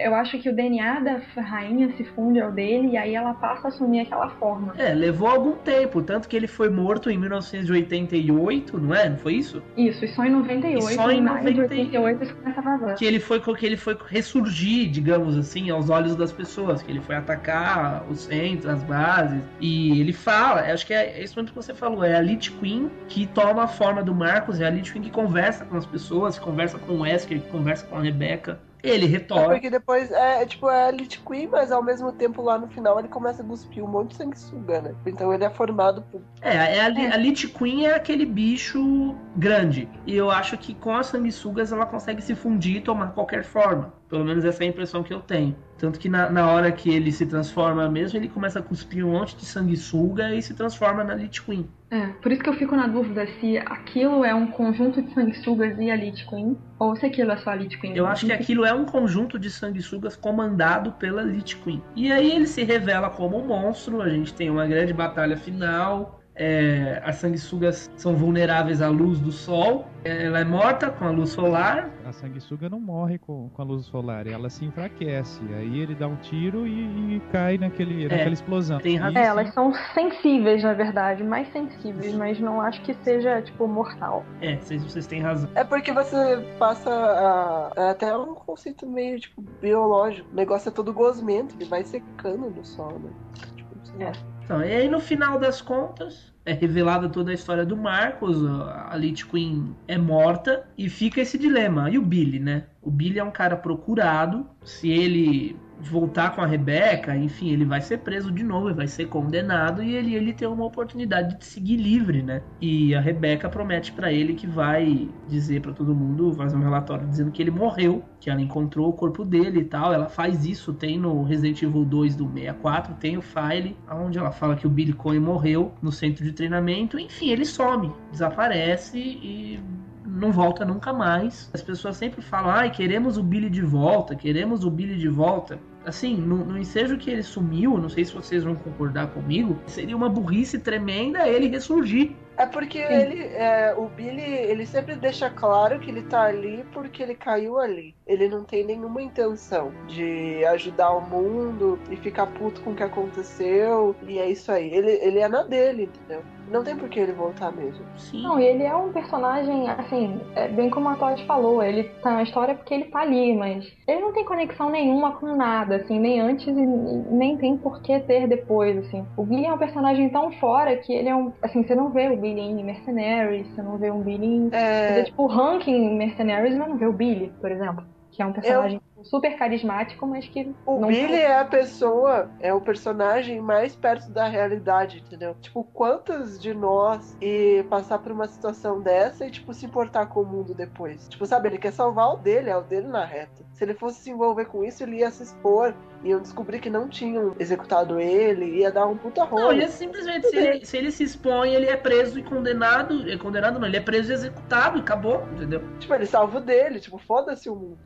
Eu acho que o DNA da rainha se funde ao dele e aí ela passa a assumir aquela forma. É, levou algum tempo, tanto que ele foi morto em 1988, não é? Não foi isso? Isso, e só em 98, E só em maio de 90 88 isso começa a vazar. que ele foi que ele foi ressurgir, digamos assim, aos olhos das pessoas, que ele foi atacar os centros, as bases, e ele fala, acho que é, é isso mesmo que você falou, é a Lich Queen que toma a forma do Marcos, é a Lich Queen que conversa com as pessoas, que conversa com o Wesker, que conversa com a Rebecca. Ele É retorna. porque depois é, é tipo é a Elite Queen, mas ao mesmo tempo lá no final ele começa a cuspir um monte de sanguessuga, né? Então ele é formado por. É, é a, Li- a Lich Queen é aquele bicho grande. E eu acho que com as sanguessugas ela consegue se fundir e tomar qualquer forma. Pelo menos essa é a impressão que eu tenho. Tanto que na, na hora que ele se transforma mesmo, ele começa a cuspir um monte de sanguessuga e se transforma na Lich Queen. É, por isso que eu fico na dúvida se aquilo é um conjunto de sanguessugas e a Lich Queen, ou se aquilo é só a Lich Queen. Eu acho que aquilo é um conjunto de sanguessugas comandado pela Lich Queen. E aí ele se revela como um monstro, a gente tem uma grande batalha final. É, as sanguessugas são vulneráveis à luz do sol. Ela é morta com a luz solar. A sanguessuga não morre com, com a luz solar, ela se enfraquece. Aí ele dá um tiro e, e cai naquele, naquela explosão. tem razão. É, elas são sensíveis, na verdade, mais sensíveis, mas não acho que seja, tipo, mortal. É, vocês, vocês têm razão. É porque você passa a. é até um conceito meio, tipo, biológico. O negócio é todo gosmento, ele vai secando no sol, né? Tipo, sei lá. Então, e aí no final das contas, é revelada toda a história do Marcos, a Lich Queen é morta e fica esse dilema. E o Billy, né? O Billy é um cara procurado, se ele voltar com a Rebeca, enfim, ele vai ser preso de novo, ele vai ser condenado e ele, ele tem uma oportunidade de seguir livre, né? E a Rebeca promete para ele que vai dizer para todo mundo, fazer um relatório dizendo que ele morreu, que ela encontrou o corpo dele e tal. Ela faz isso, tem no Resident Evil 2 do 64, tem o file onde ela fala que o Billy Cohen morreu no centro de treinamento. Enfim, ele some, desaparece e não volta nunca mais. As pessoas sempre falam, ai, queremos o Billy de volta, queremos o Billy de volta. Assim, no, no ensejo que ele sumiu, não sei se vocês vão concordar comigo, seria uma burrice tremenda ele ressurgir. É porque ele, é, o Billy, ele sempre deixa claro que ele tá ali porque ele caiu ali. Ele não tem nenhuma intenção de ajudar o mundo e ficar puto com o que aconteceu. E é isso aí. Ele, ele é na dele, entendeu? Não tem por que ele voltar mesmo. Sim. Não, e ele é um personagem, assim, é bem como a Todd falou, ele tá na história porque ele tá ali, mas ele não tem conexão nenhuma com nada, assim, nem antes e nem tem por que ter depois, assim. O Billy é um personagem tão fora que ele é um, assim, você não vê o Billy em Mercenaries, você não vê um Billy em... É, Você vê, tipo, o Hank em Mercenaries, mas não vê o Billy, por exemplo. Que é um personagem super carismático, mas que o não Billy é a pessoa, é o personagem mais perto da realidade, entendeu? Tipo, quantas de nós e passar por uma situação dessa e, tipo, se importar com o mundo depois? Tipo, sabe, ele quer salvar o dele, é o dele na reta. Se ele fosse se envolver com isso, ele ia se expor, iam descobrir que não tinham executado ele, ia dar um puta Não, rolo. ele é simplesmente, se ele, se ele se expõe, ele é preso e condenado. É condenado não, ele é preso e executado e acabou, entendeu? Tipo, ele salva o dele, tipo, foda-se o mundo,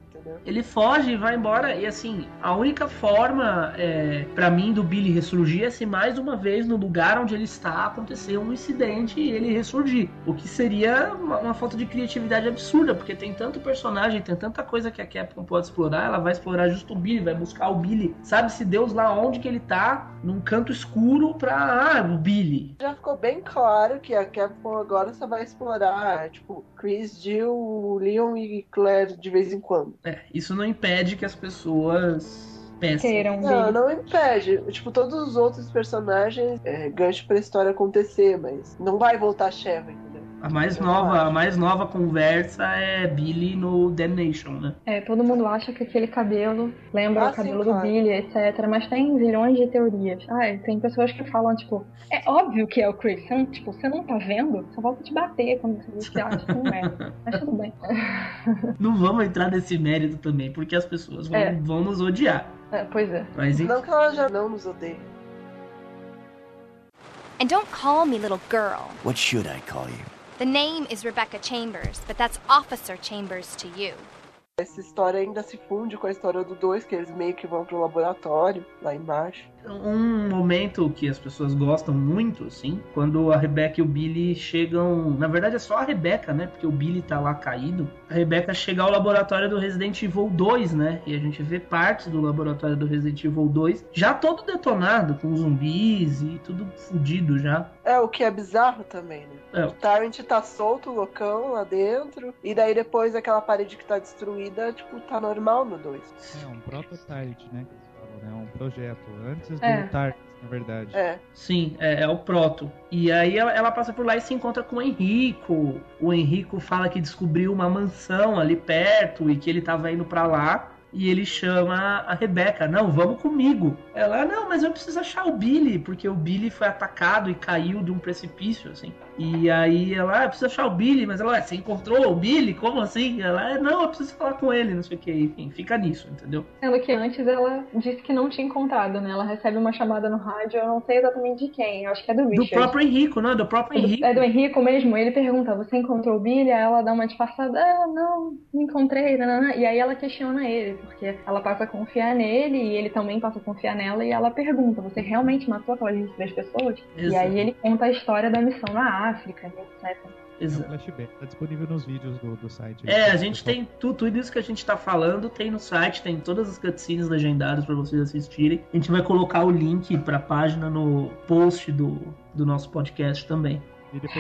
Ele foge e vai embora. E assim, a única forma é, para mim do Billy ressurgir é se mais uma vez no lugar onde ele está acontecer um incidente e ele ressurgir. O que seria uma, uma falta de criatividade absurda, porque tem tanto personagem, tem tanta coisa que a Capcom pode explorar. Ela vai explorar justo o Billy, vai buscar o Billy. Sabe-se Deus lá onde que ele tá, num canto escuro pra. Ah, o Billy. Já ficou bem claro que a Capcom agora só vai explorar, tipo, Chris, Jill, Leon e Claire de vez em quando. É, isso não impede que as pessoas queiram Não, não impede. Tipo, todos os outros personagens é, gancho pra história acontecer, mas não vai voltar Sheva? A mais Eu nova, acho. a mais nova conversa é Billy no Damnation, né? É, todo mundo acha que aquele cabelo lembra Ah, o cabelo sim, do claro. Billy, etc. Mas tem zilhões de teorias. Ai, tem pessoas que falam, tipo, é óbvio que é o Chris. Você não, tipo, você não tá vendo? Só volta te bater quando você acha que não é. Mas tudo bem. Não vamos entrar nesse mérito também, porque as pessoas vão, É. vão nos odiar. É, pois é. Mas. Não que ela já não nos odeie. And don't call me little girl. What should I call you? The name is Rebecca Chambers, but that's Officer Chambers to you. Essa história ainda se funde com a história do 2, que eles meio que vão pro laboratório, lá embaixo. Um momento que as pessoas gostam muito, assim, quando a Rebecca e o Billy chegam. Na verdade é só a Rebecca, né? Porque o Billy tá lá caído. A Rebecca chega ao laboratório do Resident Evil 2, né? E a gente vê partes do laboratório do Resident Evil 2 já todo detonado, com zumbis e tudo fudido já. É, o que é bizarro também, né? É. O Tyrant tá solto, loucão, lá dentro. E daí depois aquela parede que tá destruída, tipo, tá normal no 2. É um prototype, né? Né? Um projeto. Antes do É. TARDIS, na verdade. É. Sim, é, é o Proto. E aí ela, ela passa por lá e se encontra com o Henrico. O Henrico fala que descobriu uma mansão ali perto e que ele tava indo pra lá. E ele chama a Rebeca, não, vamos comigo. Ela, não, mas eu preciso achar o Billy, porque o Billy foi atacado e caiu de um precipício, assim. E aí ela, ah, eu preciso achar o Billy, mas ela, "Ué, você encontrou o Billy? Como assim? Ela, "É, não, eu preciso falar com ele, não sei o que, enfim, fica nisso, entendeu? Sendo que antes ela disse que não tinha encontrado, né? Ela recebe uma chamada no rádio, eu não sei exatamente de quem, eu acho que é do Do Richard. próprio Henrico, não, do próprio É do- Henrico. É do Henrico mesmo, ele pergunta, você encontrou o Billy? Aí ela dá uma disfarçada, ah, não, não encontrei, nanana. e aí ela questiona ele, porque ela passa a confiar nele e ele também passa a confiar nela, e ela pergunta, você realmente matou aquelas 23 pessoas? E aí ele conta a história da missão na África, etc. É um Exato. flashback. Tá disponível nos vídeos do, do site. É, a gente tem tudo, tudo isso que a gente tá falando, tem no site, tem todas as cutscenes legendadas pra vocês assistirem. A gente vai colocar o link pra página no post do, do nosso podcast também.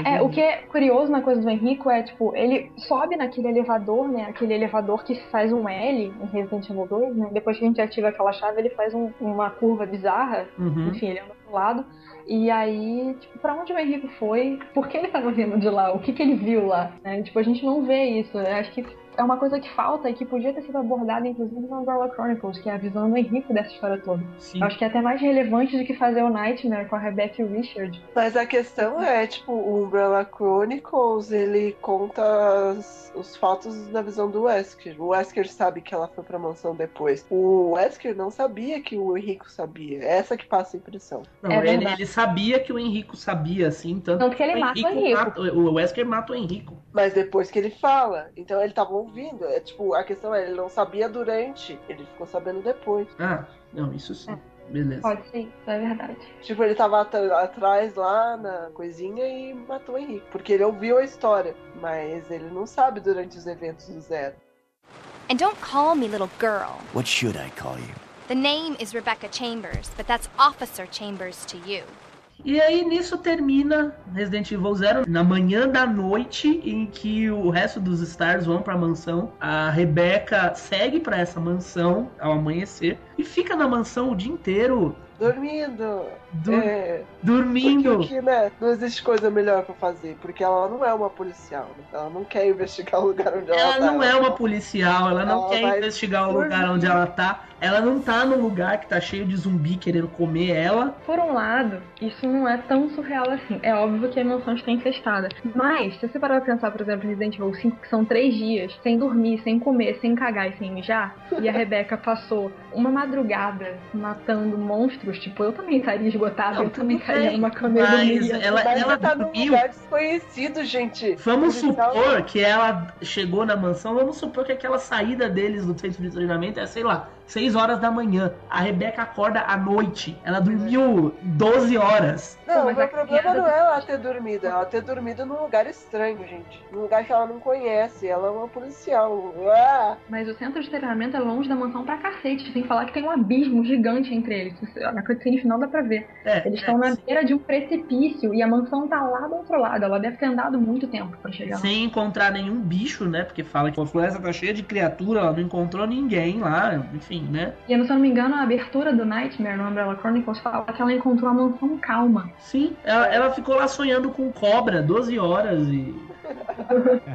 É, o que é curioso na coisa do Henrico é, tipo, ele sobe naquele elevador, né? Aquele elevador que faz um L em Resident Evil 2, né? Depois que a gente ativa aquela chave, ele faz um- uma curva bizarra. Uhum. Enfim, ele anda pro lado. E aí, tipo, pra onde o Henrico foi? Por que ele tava vindo de lá? O que que ele viu lá? né? Tipo, a gente não vê isso. Acho que é uma coisa que falta e que podia ter sido abordada, inclusive, no Umbrella Chronicles, que é a visão do Henrique dessa história toda. Sim. Eu acho que é até mais relevante do que fazer o Nightmare com a Rebecca e o Richard. Mas a questão é, tipo, o Umbrella Chronicles, ele conta as- os fatos da visão do Wesker. O Wesker sabe que ela foi pra mansão depois. O Wesker não sabia que o Henrico sabia. É essa que passa a impressão. Não, É ele, ele sabia que o Henrico sabia, assim, tanto, Tanto que ele mata o Henrico. mata- o Wesker mata o Henrico. Mas depois que ele fala, então ele tava ouvindo. É tipo, a questão é, ele não sabia durante, ele ficou sabendo depois. Ah, não, isso sim. Beleza. Pode isso é verdade. Tipo, ele tava at- atrás lá na coisinha e matou o Henrique. Porque ele ouviu a história, mas ele não sabe durante os eventos do Zero. And don't call me little girl. What should I call you? The name is Rebecca Chambers, but that's Officer Chambers to you. E aí nisso termina Resident Evil Zero na manhã da noite em que o resto dos Stars vão pra mansão. A Rebecca segue pra essa mansão ao amanhecer e fica na mansão o dia inteiro Dormindo. Dur- É, dormindo. porque, né, não existe coisa melhor pra fazer. Porque ela não é uma policial. né? Ela não quer investigar o lugar onde ela, Ela tá. não é uma policial, ela não Ela quer vai investigar o dormir. lugar onde ela tá. Ela não tá num lugar que tá cheio de zumbi querendo comer ela. Por um lado, isso não é tão surreal assim. É óbvio que a mansão está infestada. Mas, se você parar pra pensar, por exemplo, em Resident Evil 5, que são três dias, sem dormir, sem comer, sem cagar e sem mijar, e a Rebeca passou uma madrugada matando monstros, tipo, eu também estaria esgotada, Não, eu também estaria numa e mas ela- Mas ela tá num dormiu. lugar desconhecido, gente. Vamos supor que ela chegou na mansão, vamos supor que aquela saída deles do centro de treinamento é, sei lá, 6 horas da manhã. A Rebeca acorda à noite. Ela dormiu 12 horas. Não, Pô, o meu problema não é ela ter dormido, é ela ter dormido num lugar estranho, gente. Num lugar que ela não conhece. Ela é uma policial. Ah, Mas o centro de treinamento é longe da mansão pra cacete, sem falar que tem um abismo gigante entre eles. Na cutscene final dá pra ver. É, Eles é, estão na beira de um precipício e a mansão tá lá do outro lado. Ela deve ter andado muito tempo pra chegar lá. Sem encontrar nenhum bicho, né? Porque fala que a floresta tá cheia de criatura, ela não encontrou ninguém lá, enfim, né? E se eu não me engano, a abertura do Nightmare no Umbrella Chronicles fala que ela encontrou a mansão calma. Sim, ela, ela ficou lá sonhando com cobra 12 horas e.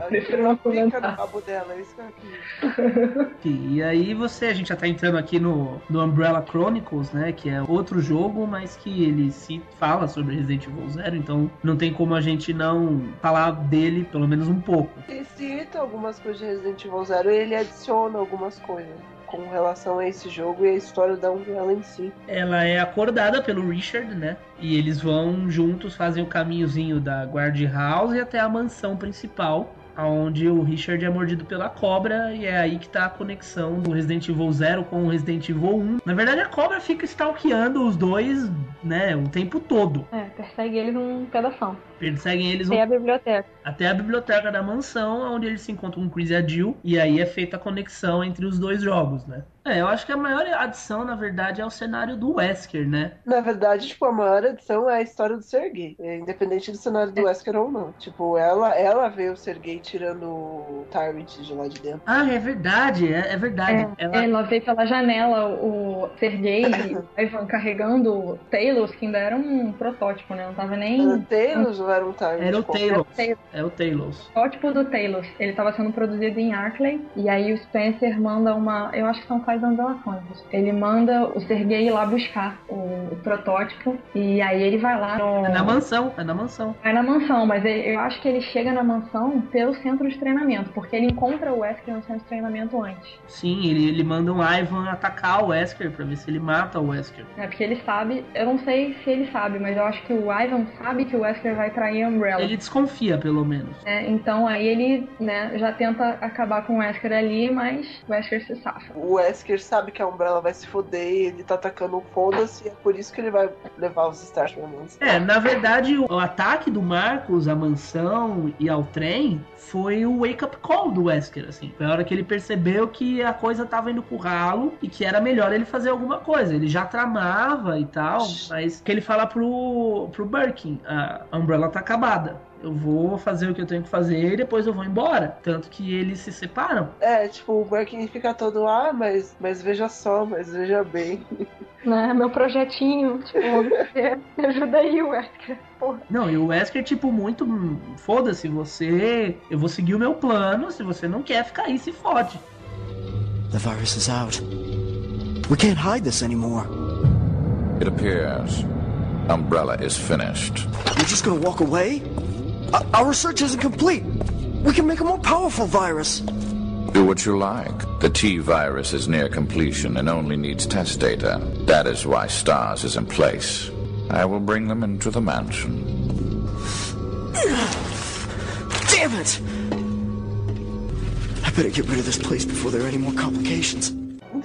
Prefiro não fica no comentar. rabo dela, é isso que eu quis. Enfim, e aí você, a gente já tá entrando aqui no, no Umbrella Chronicles, né? Que é outro jogo, mas que ele se fala sobre Resident Evil Zero, então não tem como a gente não falar dele, pelo menos um pouco. Ele cita algumas coisas de Resident Evil Zero e ele adiciona algumas coisas com relação a esse jogo e a história da Umbrella em si. Ela é acordada pelo Richard, né? E eles vão juntos, fazem o caminhozinho da guard house até a mansão principal, onde o Richard é mordido pela cobra e é aí que tá a conexão do Resident Evil 0 com o Resident Evil 1. Na verdade, a cobra fica stalkeando os dois, né, o tempo todo. É, persegue eles um pedação. Perseguem eles um Tem a biblioteca. até a biblioteca da mansão, onde eles se encontram com Chris e a Jill, e aí é feita a conexão entre os dois jogos, né? É, eu acho que a maior adição, na verdade, é o cenário do Wesker, né? Na verdade, tipo, a maior adição é a história do Sergei. É, independente do cenário do Wesker ou não. Tipo, ela, ela vê o Sergei tirando o Tyrant de lá de dentro. Ah, é verdade, é, é verdade. É, Ela- Ela vê pela janela o Sergei e o Ivan carregando o Talos, que ainda era um protótipo, né? Não tava nem. Era o Talos ou era um Tyrant? Era o. Talos. É o Talos. protótipo do Talos. Ele estava sendo produzido em Arkley. E aí o Spencer manda uma. Eu acho que são faz Chronicles. Ele manda o Sergei ir lá buscar o, o protótipo. E aí ele vai lá no. É na mansão, é na mansão. Vai na mansão, mas ele- eu acho que ele chega na mansão pelo centro de treinamento, porque ele encontra o Wesker no centro de treinamento antes. Sim, ele, ele manda um Ivan atacar o Wesker pra ver se ele mata o Wesker. É porque ele sabe, eu não sei se ele sabe, mas eu acho que o Ivan sabe que o Wesker vai trair a Umbrella. Ele desconfia, pelo menos. né? Então aí ele né, já tenta acabar com o Wesker ali, mas o Wesker se safa. O Wesker sabe que a Umbrella vai se foder e ele tá atacando um foda-se, e é por isso que ele vai levar os Stars pra mansão. É, na verdade, o, o ataque do Marcos à mansão e ao trem foi o wake-up call do Wesker, assim. Foi a hora que ele percebeu que a coisa tava indo pro ralo e que era melhor ele fazer alguma coisa. Ele já tramava e tal, mas que ele fala pro pro, pro Birkin. A Umbrella tá acabada. Eu vou fazer o que eu tenho que fazer e depois eu vou embora. Tanto que eles se separam. É, tipo, o Birkin fica todo, ah, mas, mas veja só, mas veja bem. Né? Meu projetinho, tipo, você me ajuda aí, Wesker. Porra. Não, e o Wesker, tipo, muito. Foda-se, você. Eu vou seguir o meu plano. Se você não quer ficar aí, se fode. The virus is out. We can't hide this anymore. It appears Umbrella is finished. You're just gonna walk away? Our research isn't complete. We can make a more powerful virus. Do what you like. The T virus is near completion and only needs test data. That is why STARS is in place. I will bring them into the mansion. Damn it! I better get rid of this place before there are any more complications.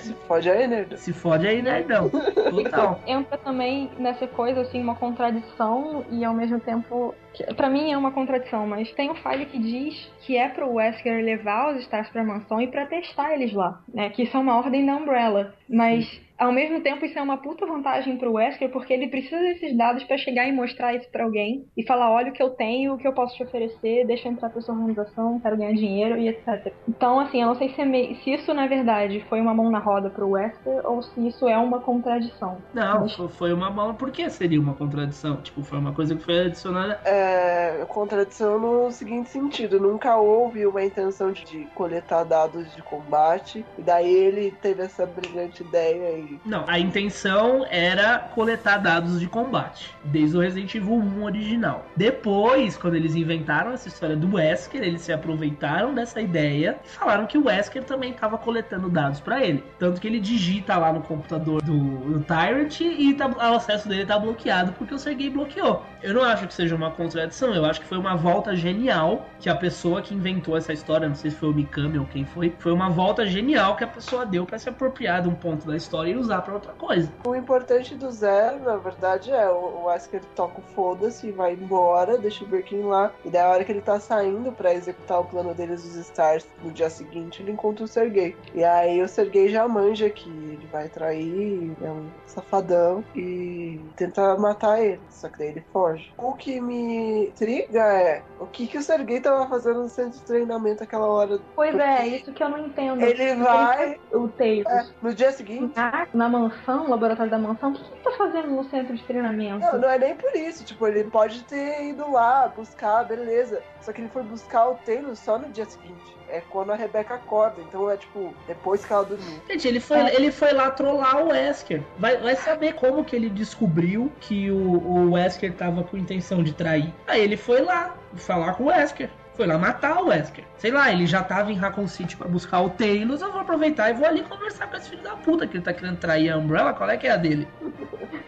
Se fode aí, nerd. Se fode aí, nerdão. Total. Entra também nessa coisa, assim, uma contradição e ao mesmo tempo. Pra mim é uma contradição, mas tem um file que diz que é pro Wesker levar os Stars pra mansão e pra testar eles lá, né? Que isso é uma ordem da Umbrella. Mas ao mesmo tempo isso é uma puta vantagem pro Wesker porque ele precisa desses dados pra chegar e mostrar isso pra alguém e falar: olha o que eu tenho, o que eu posso te oferecer, deixa eu entrar pra sua organização, quero ganhar dinheiro e etc. Então, assim, eu não sei se, é mei- se isso na verdade foi uma mão na roda pro Wesker ou se isso é uma contradição. Não, Mas- fo- foi uma mala. Por que seria uma contradição? Tipo, foi uma coisa que foi adicionada. É, contradição no seguinte sentido: nunca houve uma intenção de, de coletar dados de combate, e daí ele teve essa brilhante ideia Não, a intenção era coletar dados de combate, desde o Resident Evil 1 original. Depois, quando eles inventaram essa história do Wesker, eles se aproveitaram dessa ideia e falaram que o Wesker também estava coletando dados pra ele. Tanto que ele digita lá no computador do, do Tyrant e tá- o acesso dele tá bloqueado porque o Sergei bloqueou. Eu não acho que seja uma contradição, eu acho que foi uma volta genial que a pessoa que inventou essa história, não sei se foi o Mikami ou quem foi, foi uma volta genial que a pessoa deu pra se apropriar de um ponto da história e usar pra outra coisa. O importante do Zero, na verdade, é o, o Wesker toca o foda-se e vai embora, deixa o Birkin lá. E daí a hora que ele tá saindo pra executar o plano deles dos Stars no dia seguinte, ele encontra o Sergei. E aí o Sergei já manja que ele vai trair, é um safadão e tenta matar ele. Só que daí ele foge. O que me intriga é o que, que o Sergei tava fazendo no centro de treinamento aquela hora. Pois é, isso que eu não entendo. Ele vai. O Tails. é, no dia seguinte. Na, na mansão, no laboratório da mansão, o que, ele tá fazendo no centro de treinamento? Não, não é nem por isso. Tipo, ele pode ter ido lá buscar, beleza. Só que ele foi buscar o Taylor só no dia seguinte. É quando a Rebecca acorda. Então é tipo, depois que ela dormiu. Gente, ele foi, ele foi lá trollar o Wesker. Vai, vai saber como que ele descobriu que o, o Wesker tava com intenção de trair. Aí ele foi lá falar com o Wesker. Foi lá matar o Wesker. Sei lá, ele já tava em Raccoon City pra buscar o Taylor. Eu vou aproveitar e vou ali conversar com esse filho da puta que ele tá querendo trair a Umbrella. Qual é que é a dele?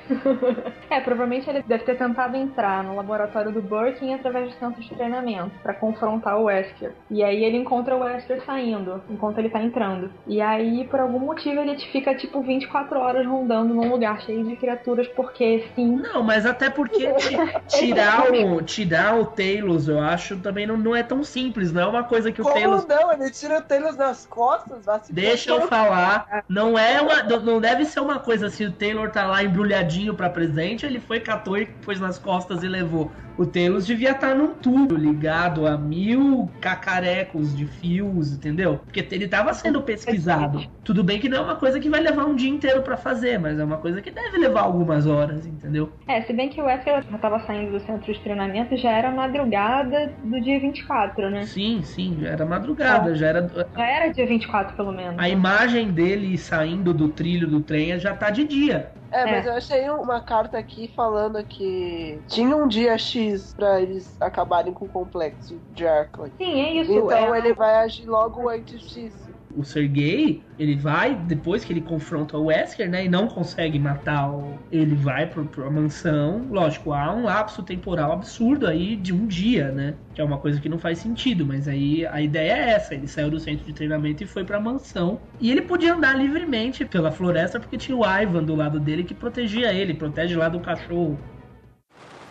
É, provavelmente ele deve ter tentado entrar no laboratório do Birkin através do centro de treinamento pra confrontar o Wesker. E aí ele encontra o Wesker saindo, enquanto ele tá entrando. E aí, por algum motivo, ele fica tipo 24 horas rondando num lugar cheio de criaturas, porque sim. Não, mas até porque ti- tirar o, tirar o Taylor, eu acho, também não, não é tão simples. Não é uma coisa que o Como Taylor não? Ele tira o Taylor nas costas, vai se Deixa eu falar. Não é uma. Não deve ser uma coisa assim, o Taylor tá lá embrulhadinho pra presente, ele foi, catou e pôs nas costas e levou. O Taylor devia estar num tubo ligado a mil cacarecos de fios, entendeu? Porque ele tava sendo pesquisado. Tudo bem que não é uma coisa que vai levar um dia inteiro pra fazer, mas é uma coisa que deve levar algumas horas, entendeu? É, se bem que o Wesker já tava saindo do centro de treinamento, já era madrugada do dia 24, né? Sim, sim, já era madrugada, já era. Já era dia 24, pelo menos. A imagem dele saindo do trilho do trem já tá de dia. É, É. mas eu achei uma carta aqui falando que tinha um dia X pra eles acabarem com o complexo de Arkham. Sim, é isso. Então é... ele vai agir logo antes disso. O Sergei, ele vai, depois que ele confronta o Wesker, né, e não consegue matar o... Ele vai pro, pra mansão. Lógico, há um lapso temporal absurdo aí de um dia, né? Que é uma coisa que não faz sentido, mas aí a ideia é essa. Ele saiu do centro de treinamento e foi pra mansão. E ele podia andar livremente pela floresta porque tinha o Ivan do lado dele que protegia ele, protege lá do cachorro.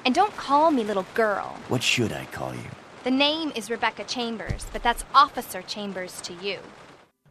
And don't call me little girl. What should I call you? The name is Rebecca Chambers, but that's Officer Chambers to you.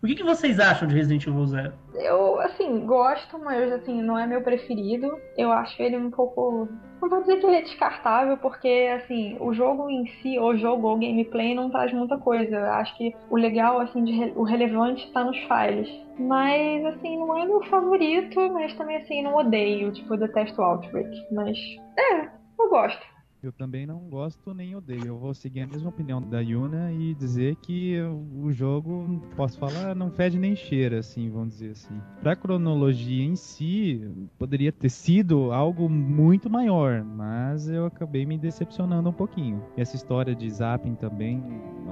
O que, que vocês acham de Resident Evil Zero? Eu, assim, gosto, mas assim, não é meu preferido. Eu acho ele um pouco. Não vou dizer que ele é descartável, porque assim, o jogo em si, o jogo ou gameplay não traz muita coisa. Eu acho que o legal, assim, de o relevante tá nos files. Mas assim, não é meu favorito, mas também assim, não odeio. Tipo, eu detesto o Outbreak. Mas é, eu gosto. Eu também não gosto nem odeio. Eu vou seguir a mesma opinião da Yuna e dizer que o jogo, posso falar, não fede nem cheira, assim, vamos dizer assim. Pra cronologia em si, poderia ter sido algo muito maior, mas eu acabei me decepcionando um pouquinho. E essa história de zapping também,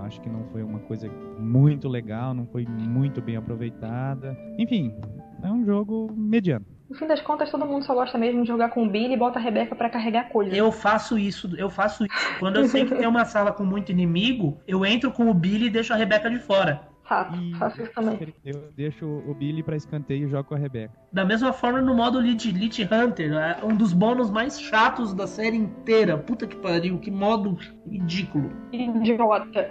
acho que não foi uma coisa muito legal, não foi muito bem aproveitada. Enfim, é um jogo mediano. No fim das contas, todo mundo só gosta mesmo de jogar com o Billy e bota a Rebeca para carregar coisas. Eu faço isso, eu faço isso. Quando eu sei que tem uma sala com muito inimigo, eu entro com o Billy e deixo a Rebeca de fora. Faço, e faço isso também. Eu deixo o Billy pra escanteio e jogo com a Rebeca. Da mesma forma no modo Elite, Elite Hunter, é um dos bônus mais chatos da série inteira. Puta que pariu, que modo ridículo. Idiota.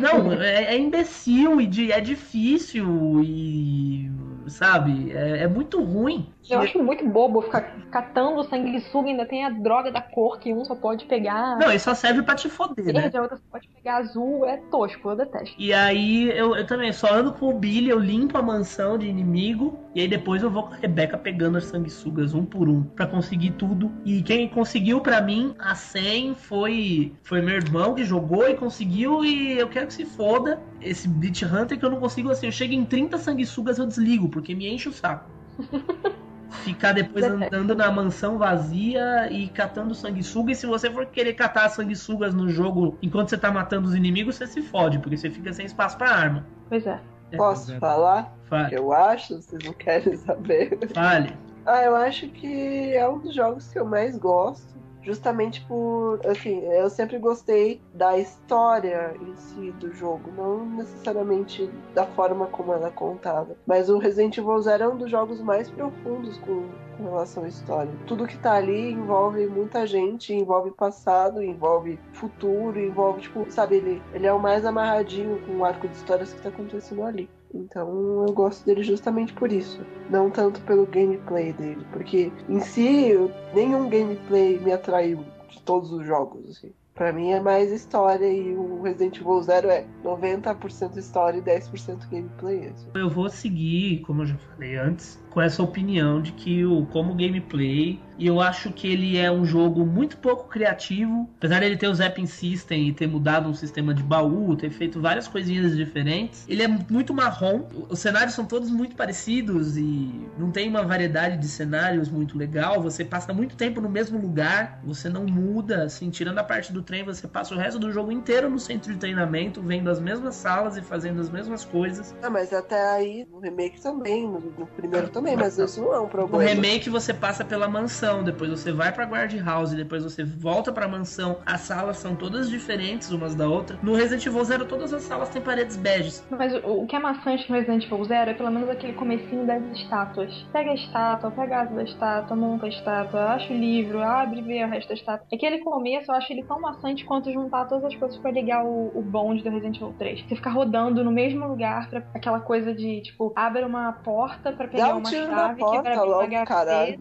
Não, é, é imbecil e é difícil e sabe? É, é, muito ruim. Eu acho muito bobo ficar catando sanguessuga, ainda tem a droga da cor que um só pode pegar. Não, isso só serve pra te foder, Verde, né? a outra só pode pegar azul, é tosco, eu detesto. E aí eu, eu também só ando com o Billy, eu limpo a mansão de inimigo, e aí depois eu vou com a Rebeca pegando as sanguessugas um por um para conseguir tudo. E quem conseguiu para mim a 100 foi foi meu irmão que jogou e conseguiu e eu quero que se foda esse Beat Hunter que eu não consigo assim, eu chego em 30 sanguessugas eu desligo porque me enche o saco. Ficar depois andando na mansão vazia e catando sanguessuga. E se você for querer catar sanguessugas no jogo enquanto você tá matando os inimigos, você se fode, porque você fica sem espaço pra arma. Pois é. Posso é, falar? Fale. Eu acho, vocês não querem saber. Fale. Ah, eu acho que é um dos jogos que eu mais gosto justamente por, assim, eu sempre gostei da história em si do jogo, não necessariamente da forma como ela é contada. Mas o Resident Evil Zero é um dos jogos mais profundos com, com relação à história. Tudo que tá ali envolve muita gente, envolve passado, envolve futuro, envolve, tipo, sabe, ele, ele é o mais amarradinho com o arco de histórias que tá acontecendo ali. Então eu gosto dele justamente por isso. Não tanto pelo gameplay dele. Porque em si, nenhum gameplay me atraiu de todos os jogos. Assim. Pra mim é mais história e o Resident Evil Zero é 90% história e 10% gameplay. Assim. Eu vou seguir, como eu já falei antes, com essa opinião de que o como gameplay eu acho que ele é um jogo muito pouco criativo, apesar dele ter o Zapping System e ter mudado um sistema de baú, ter feito várias coisinhas diferentes. Ele é muito marrom, os cenários são todos muito parecidos e não tem uma variedade de cenários muito legal. Você passa muito tempo no mesmo lugar, você não muda, assim, tirando a parte do trem, você passa o resto do jogo inteiro no centro de treinamento, vendo as mesmas salas e fazendo as mesmas coisas. Ah, mas até aí no remake também, no, no primeiro também também, mas isso não é um problema. No remake você passa pela mansão, depois você vai pra guard house, depois você volta pra mansão. As salas são todas diferentes umas da outra. No Resident Evil Zero todas as salas têm paredes beges. Mas o que é maçante no Resident Evil Zero é pelo menos aquele comecinho das estátuas. Pega a estátua, pega a asa da estátua, monta a estátua, acha o livro, abre e vê o resto da estátua. Aquele começo eu acho ele tão maçante quanto juntar todas as coisas pra ligar o, o bonde do Resident Evil 3. Você ficar rodando no mesmo lugar pra aquela coisa de, tipo, abre uma porta pra pegar uma tiro chave porta que vai logo, gaveta, caralho.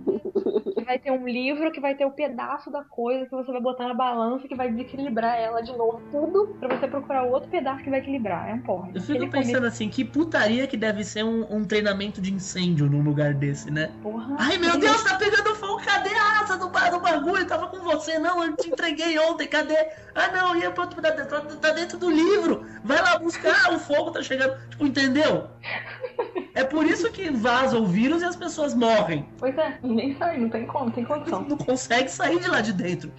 que vai ter um livro que vai ter o um pedaço da coisa que você vai botar na balança que vai desequilibrar ela de novo. Tudo pra você procurar outro pedaço que vai equilibrar. É um porra. Eu fico Aquele pensando começo- assim, que putaria que deve ser um, um treinamento de incêndio num lugar desse, né? Porra. Ai meu Deus, tá pegando fogo, cadê a asa do, do bagulho? Tava com você, não, eu te entreguei ontem, cadê? Ah não, ia pra outro tá, tá, tá dentro do livro. Vai lá buscar, o fogo tá chegando. Tipo, entendeu? É por isso que vaza o vírus e as pessoas morrem. Pois é, ninguém sai, não tem como, não tem condição. Não consegue sair de lá de dentro.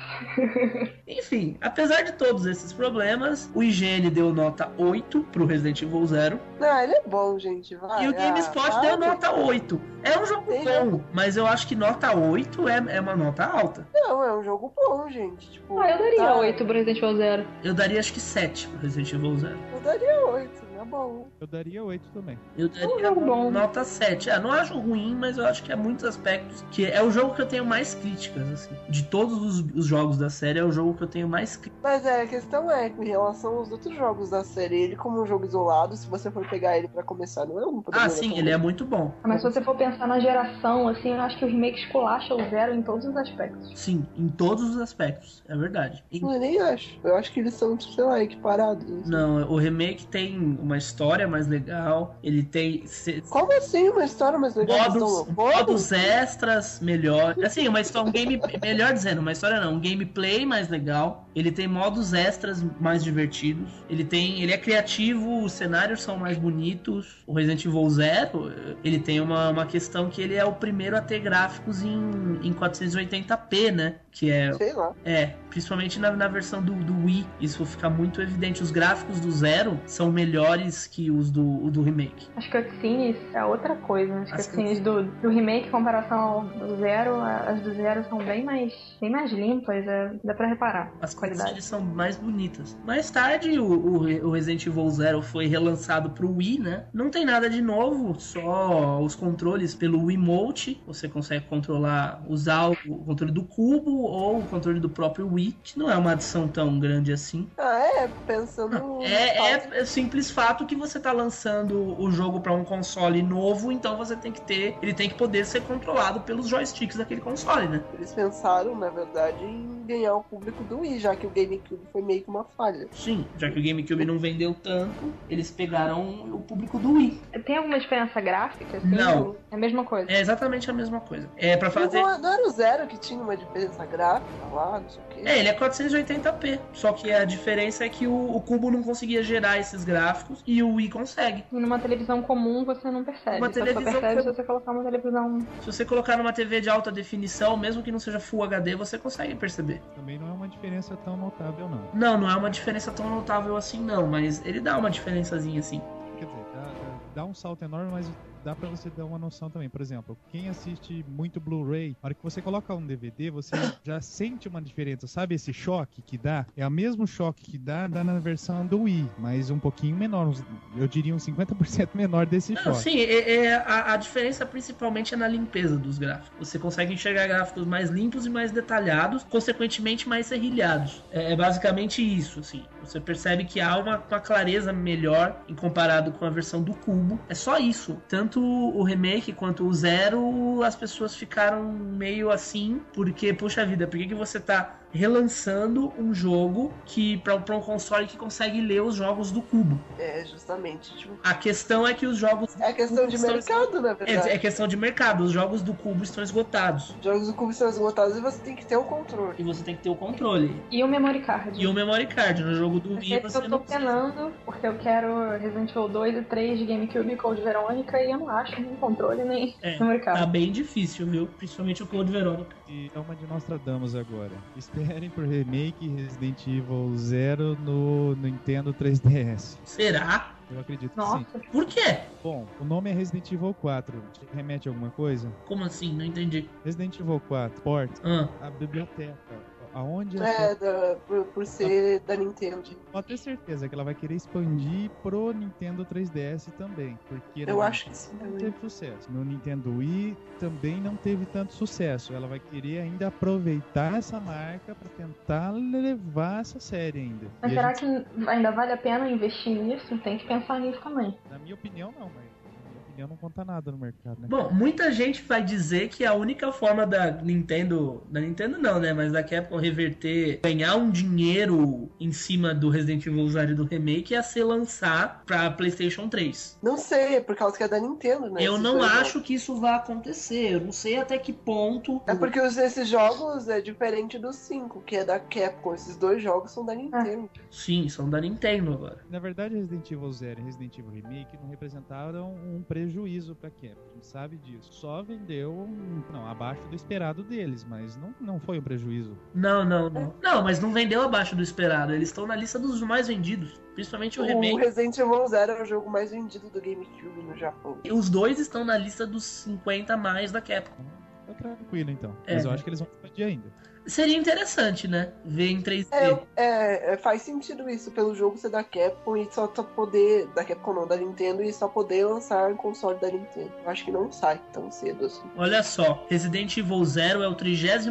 Enfim, apesar de todos esses problemas, o IGN deu nota 8 pro Resident Evil Zero. Não, ele é bom, gente. Vai. E o ah, GameSpot vai. deu nota 8. É um jogo Tem bom, mas eu acho que nota 8 é, é uma nota alta. Não, é um jogo bom, gente. Tipo, Ah, eu daria tá, 8 pro Resident Evil Zero. Eu daria acho que 7 pro Resident Evil Zero. Eu daria 8. É bom. Eu daria 8 também. Eu daria bom. nota 7. Ah, não acho ruim, mas eu acho que há muitos aspectos. Que é o jogo que eu tenho mais críticas, assim. De todos os, os jogos da série, é o jogo que eu tenho mais críticas. Mas é, a questão é que em relação aos outros jogos da série, ele como um jogo isolado, se você for pegar ele pra começar, não é um problema. Ah, sim, ele é muito bom. Mas se você for pensar na geração, assim, eu acho que o remake esculacha o zero em todos os aspectos. Sim, em todos os aspectos. É verdade. Em- Eu nem acho. Eu acho que eles são, tipo, sei lá, equiparados. assim. Não, o remake tem uma história mais legal. Ele tem. se- Como assim uma história mais legal? Modos, modos extras melhor. Assim, uma história, um game. Melhor dizendo, uma história não, um gameplay mais legal. Ele tem modos extras mais divertidos. Ele tem. Ele é criativo, os cenários são mais bonitos. O Resident Evil Zero, ele tem uma, uma questão que ele é o primeiro a ter gráficos em, em 480p, né? Que é Sei lá. é, principalmente na, na versão do, do Wii, isso fica muito evidente. Os gráficos do Zero são melhores que os do, do remake. As cutscenes é outra coisa. As As cutscenes do, do remake em comparação ao do zero, as do zero são bem mais, bem mais limpas, é, dá pra reparar. As qualidade. qualidades são mais bonitas. Mais tarde, o, o, o Resident Evil Zero foi relançado pro Wii, né? Não tem nada de novo, só os controles pelo Wiimote. Você consegue controlar, usar o controle do cubo ou o controle do próprio Wii, que não é uma adição tão grande assim. Ah, é, pensando. É, é, é simples fato que você tá lançando o jogo pra um console novo, então você tem que ter, ele tem que poder ser controlado pelos joysticks daquele console, né? Eles pensaram, na verdade, em ganhar o público do Wii, já que o GameCube foi meio que uma falha. Sim, já que o GameCube não vendeu tanto, eles pegaram o público do Wii. Tem alguma diferença gráfica? Assim? Não. É a mesma coisa. É exatamente a mesma coisa. É pra fazer. Não, não era o Zero que tinha uma diferença gráfica lá, não sei o quê. É, ele é 480p. Só que a diferença é que o, o cubo não conseguia gerar esses gráficos e o Wii consegue. E numa televisão comum você não percebe. Uma Você só televisão percebe com- se você colocar uma televisão. Se você colocar numa TV de alta definição, mesmo que não seja Full HD, você consegue perceber. Também não é uma diferença tão notável, não. Não, não é uma diferença tão notável assim, não, mas ele dá uma diferençazinha assim. Quer dizer, dá, dá- dá um salto enorme, mas dá pra você dar uma noção também. Por exemplo, quem assiste muito Blu-ray, na hora que você coloca um DVD, você já sente uma diferença. Sabe esse choque que dá? É o mesmo choque que dá, dá na versão do Wii, mas um pouquinho menor. Eu diria uns 50% menor desse Não, choque. sim, é, é- a, a diferença principalmente é na limpeza dos gráficos. Você consegue enxergar gráficos mais limpos e mais detalhados, consequentemente mais serrilhados. É, é basicamente isso, assim. Você percebe que há uma, uma clareza melhor em comparado com a versão do cubo. É só isso. Tanto o remake quanto o zero, as pessoas ficaram meio assim, porque, puxa vida, por que, que você tá relançando um jogo que para um console que consegue ler os jogos do cubo? É, justamente. Tipo, A questão é que os jogos é questão de Estão- mercado, na verdade. é, é questão de mercado. Os jogos do cubo estão esgotados. Os jogos do Cubo são esgotados e você tem que ter o controle. E você tem que ter o controle. E o memory card. E o memory card. No jogo do Wii você eu tô penando, porque eu quero Resident Evil 2 e 3 de GameCube Code Verônica e eu não acho nem controle nem É, memory card. Tá bem difícil, viu? Principalmente o Code Verônica. E é uma de Nostradamus agora. Esperem por remake Resident Evil 0 no Nintendo 3DS. Será? Eu acredito que Nossa, sim. Por quê? Bom, o nome é Resident Evil 4. Te remete a alguma coisa? Como assim? Não entendi. Resident Evil 4, port, Ah, a biblioteca. Aonde É, da- por, por ser da Nintendo. Pode ter certeza que ela vai querer expandir pro Nintendo 3DS também. Porque Eu acho que sim não também. teve sucesso. No Nintendo Wii também não teve tanto sucesso. Ela vai querer ainda aproveitar essa marca pra tentar levar essa série ainda. mas E a será gente- que ainda vale a pena investir nisso? Tem que pensar nisso também. Na minha opinião, não, mas opinião não conta nada no mercado, né? Bom, muita gente vai dizer que a única forma da Nintendo. Da Nintendo não, né? Mas da Capcom reverter, ganhar um dinheiro em cima do Resident Evil Zero e do remake é se lançar pra PlayStation 3. Não sei, é por causa que é da Nintendo, né? Eu não acho que isso vai acontecer. Eu não sei até que ponto. É porque os- esses jogos é diferente dos cinco, que é da Capcom. Esses dois jogos são da Nintendo. Sim, são da Nintendo agora. Na verdade, Resident Evil 0 e Resident Evil Remake não representaram um prejuízo pra Capcom. A gente sabe disso. Só vendeu não, abaixo do esperado deles, mas não, não foi um prejuízo. Não, não, não. Não, mas não vendeu abaixo do esperado. Eles estão na lista dos mais vendidos. Principalmente o O remake. Resident Evil Zero é o jogo mais vendido do GameCube no Japão. E os dois estão na lista dos 50 mais da Capcom. Tá tranquilo então. É. Mas eu acho que eles vão expandir ainda. Seria interessante, né? Ver em 3D. É, é, é, faz sentido isso pelo jogo ser da Capcom e só tá poder. Da Capcom não, da Nintendo e só poder lançar em console da Nintendo. Eu acho que não sai tão cedo assim. Olha só, Resident Evil Zero é o 36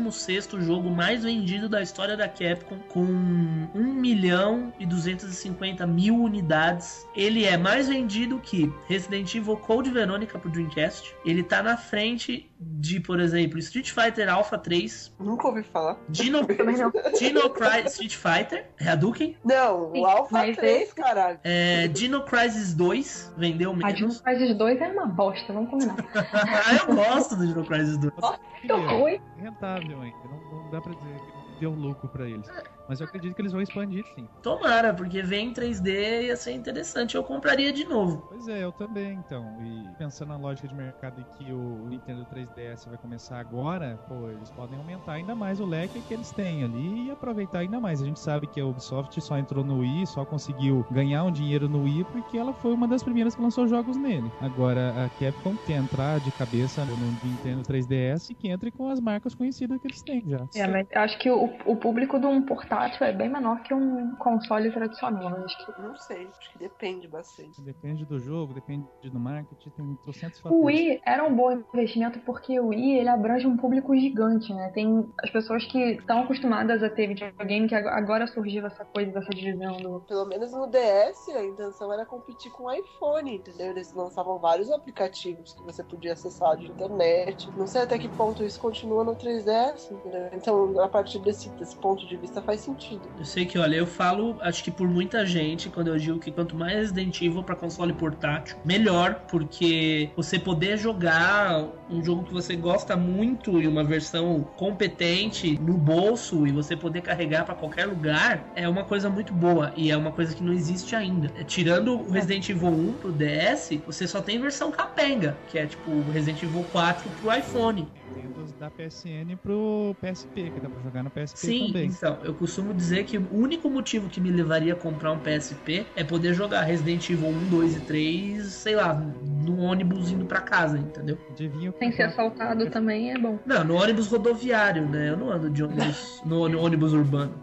jogo mais vendido da história da Capcom, com 1 milhão e 250 mil unidades. Ele é mais vendido que Resident Evil Code Verônica pro Dreamcast. Ele tá na frente de, por exemplo, Street Fighter Alpha 3, Nunca ouvi falar. Dino, Também não. Dino Crisis Street Fighter, é Hadouken, Não, Sim, o Alpha mas 3, esse- caralho. é, Dino Crisis 2, vendeu A Dino menos. Crisis 2 é uma bosta, vamos combinar. eu gosto do Dino Crisis 2. Que ruim. rentável ainda. Não, não dá pra dizer que deu lucro pra eles. Mas eu acredito que eles vão expandir sim. Tomara, porque vem em 3D ia ser interessante. Eu compraria de novo. Pois é, eu também, então. E pensando na lógica de mercado e que o Nintendo 3DS vai começar agora, pô, eles podem aumentar ainda mais o leque que eles têm ali e aproveitar ainda mais. A gente sabe que a Ubisoft só entrou no Wii, só conseguiu ganhar um dinheiro no Wii porque ela foi uma das primeiras que lançou jogos nele. Agora, a Capcom quer entrar de cabeça no Nintendo 3DS e que entre com as marcas conhecidas que eles têm já. É, mas eu acho que o, o público de um portátil é bem menor que um console tradicional. Eu acho que Não sei, acho que depende bastante. Depende do jogo, depende do marketing, tem trocentos O fatores. Wii era um bom investimento porque o Wii ele abrange um público gigante, né? Tem as pessoas que estão acostumadas a ter videogame, que ag- agora surgiu essa coisa dessa divisão do. Pelo menos no DS, a intenção era competir com o iPhone, entendeu? Eles lançavam vários aplicativos que você podia acessar de internet. Não sei até que ponto isso continua no 3DS, entendeu? Então, a partir desse, desse ponto de vista, faz sentido. Eu sei que, olha, eu falo, acho que por muita gente, quando eu digo que quanto mais Resident Evil pra console portátil, melhor, porque você poder jogar um jogo que você gosta muito e uma versão competente no bolso e você poder carregar pra qualquer lugar é uma coisa muito boa e é uma coisa que não existe ainda. Tirando o Resident Evil 1 pro DS, você só tem versão capenga, que é tipo o Resident Evil 4 pro iPhone. Tem os da PSN pro PSP, que dá pra jogar no PSP Sim, também. então, eu costumo dizer que o único motivo que me levaria a comprar um PSP é poder jogar Resident Evil 1, 2 e 3, sei lá, no ônibus indo pra casa, entendeu? Sem ser comprar- assaltado também é bom. Não, no ônibus rodoviário, né? Eu não ando de ônibus, no, no ônibus urbano.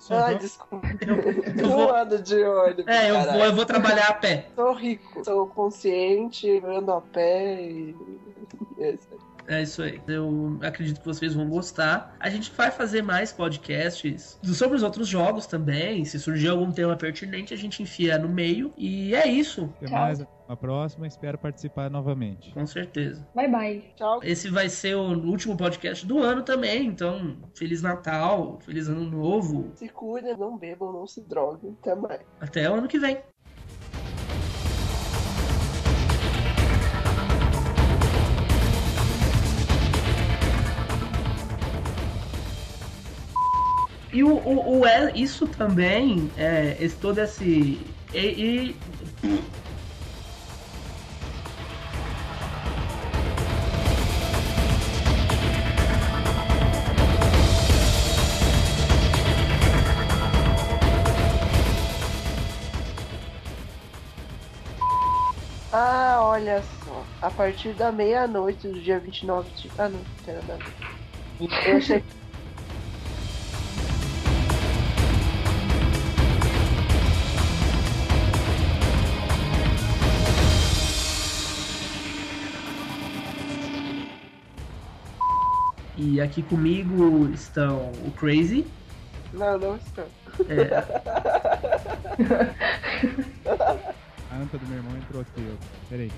Só Ai, vão- desculpa. Eu, eu Não vou, ando de ônibus. é, eu vou, eu vou trabalhar a pé. Sou rico, sou consciente, ando a pé e. É isso aí. Eu acredito que vocês vão gostar. A gente vai fazer mais podcasts sobre os outros jogos também. Se surgir algum tema pertinente, a gente enfia no meio. E é isso, Até Tchau. mais, uma próxima, espero participar novamente. com certeza. Bye bye. Tchau. Esse vai ser o último podcast do ano também, então Feliz Natal, Feliz Ano Novo, Se cuidem, não bebam, não se droguem. Até mais. até o ano que vem. E o, o, o isso também, é, esse, todo esse. E, e- Ah, olha só. A partir da meia-noite do dia 29 de. Ah, não, não tem. Eu achei. E aqui comigo estão o Crazy, Não, não estou. é, A anta do meu irmão entrou aqui, ó. Peraí.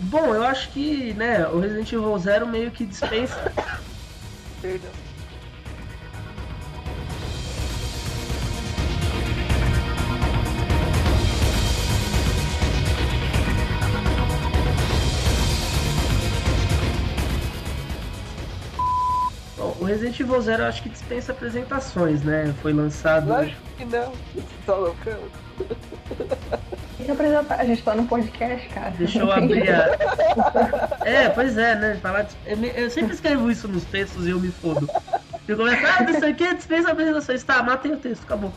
Bom, eu acho que, né, o Resident Evil Zero meio que dispensa. Perdão. Bom, o Resident Evil Zero eu acho que dispensa apresentações, né? Foi lançado. Lógico que não. Você tá loucão? Tem que apresentar. A gente tá no podcast, cara. Deixa eu abrir a. É, pois é, né? Falar de... eu, me- eu sempre escrevo isso nos textos e eu me fodo. E começa, ah, não sei o que, dispensa apresentações. Tá, matei o texto, acabou.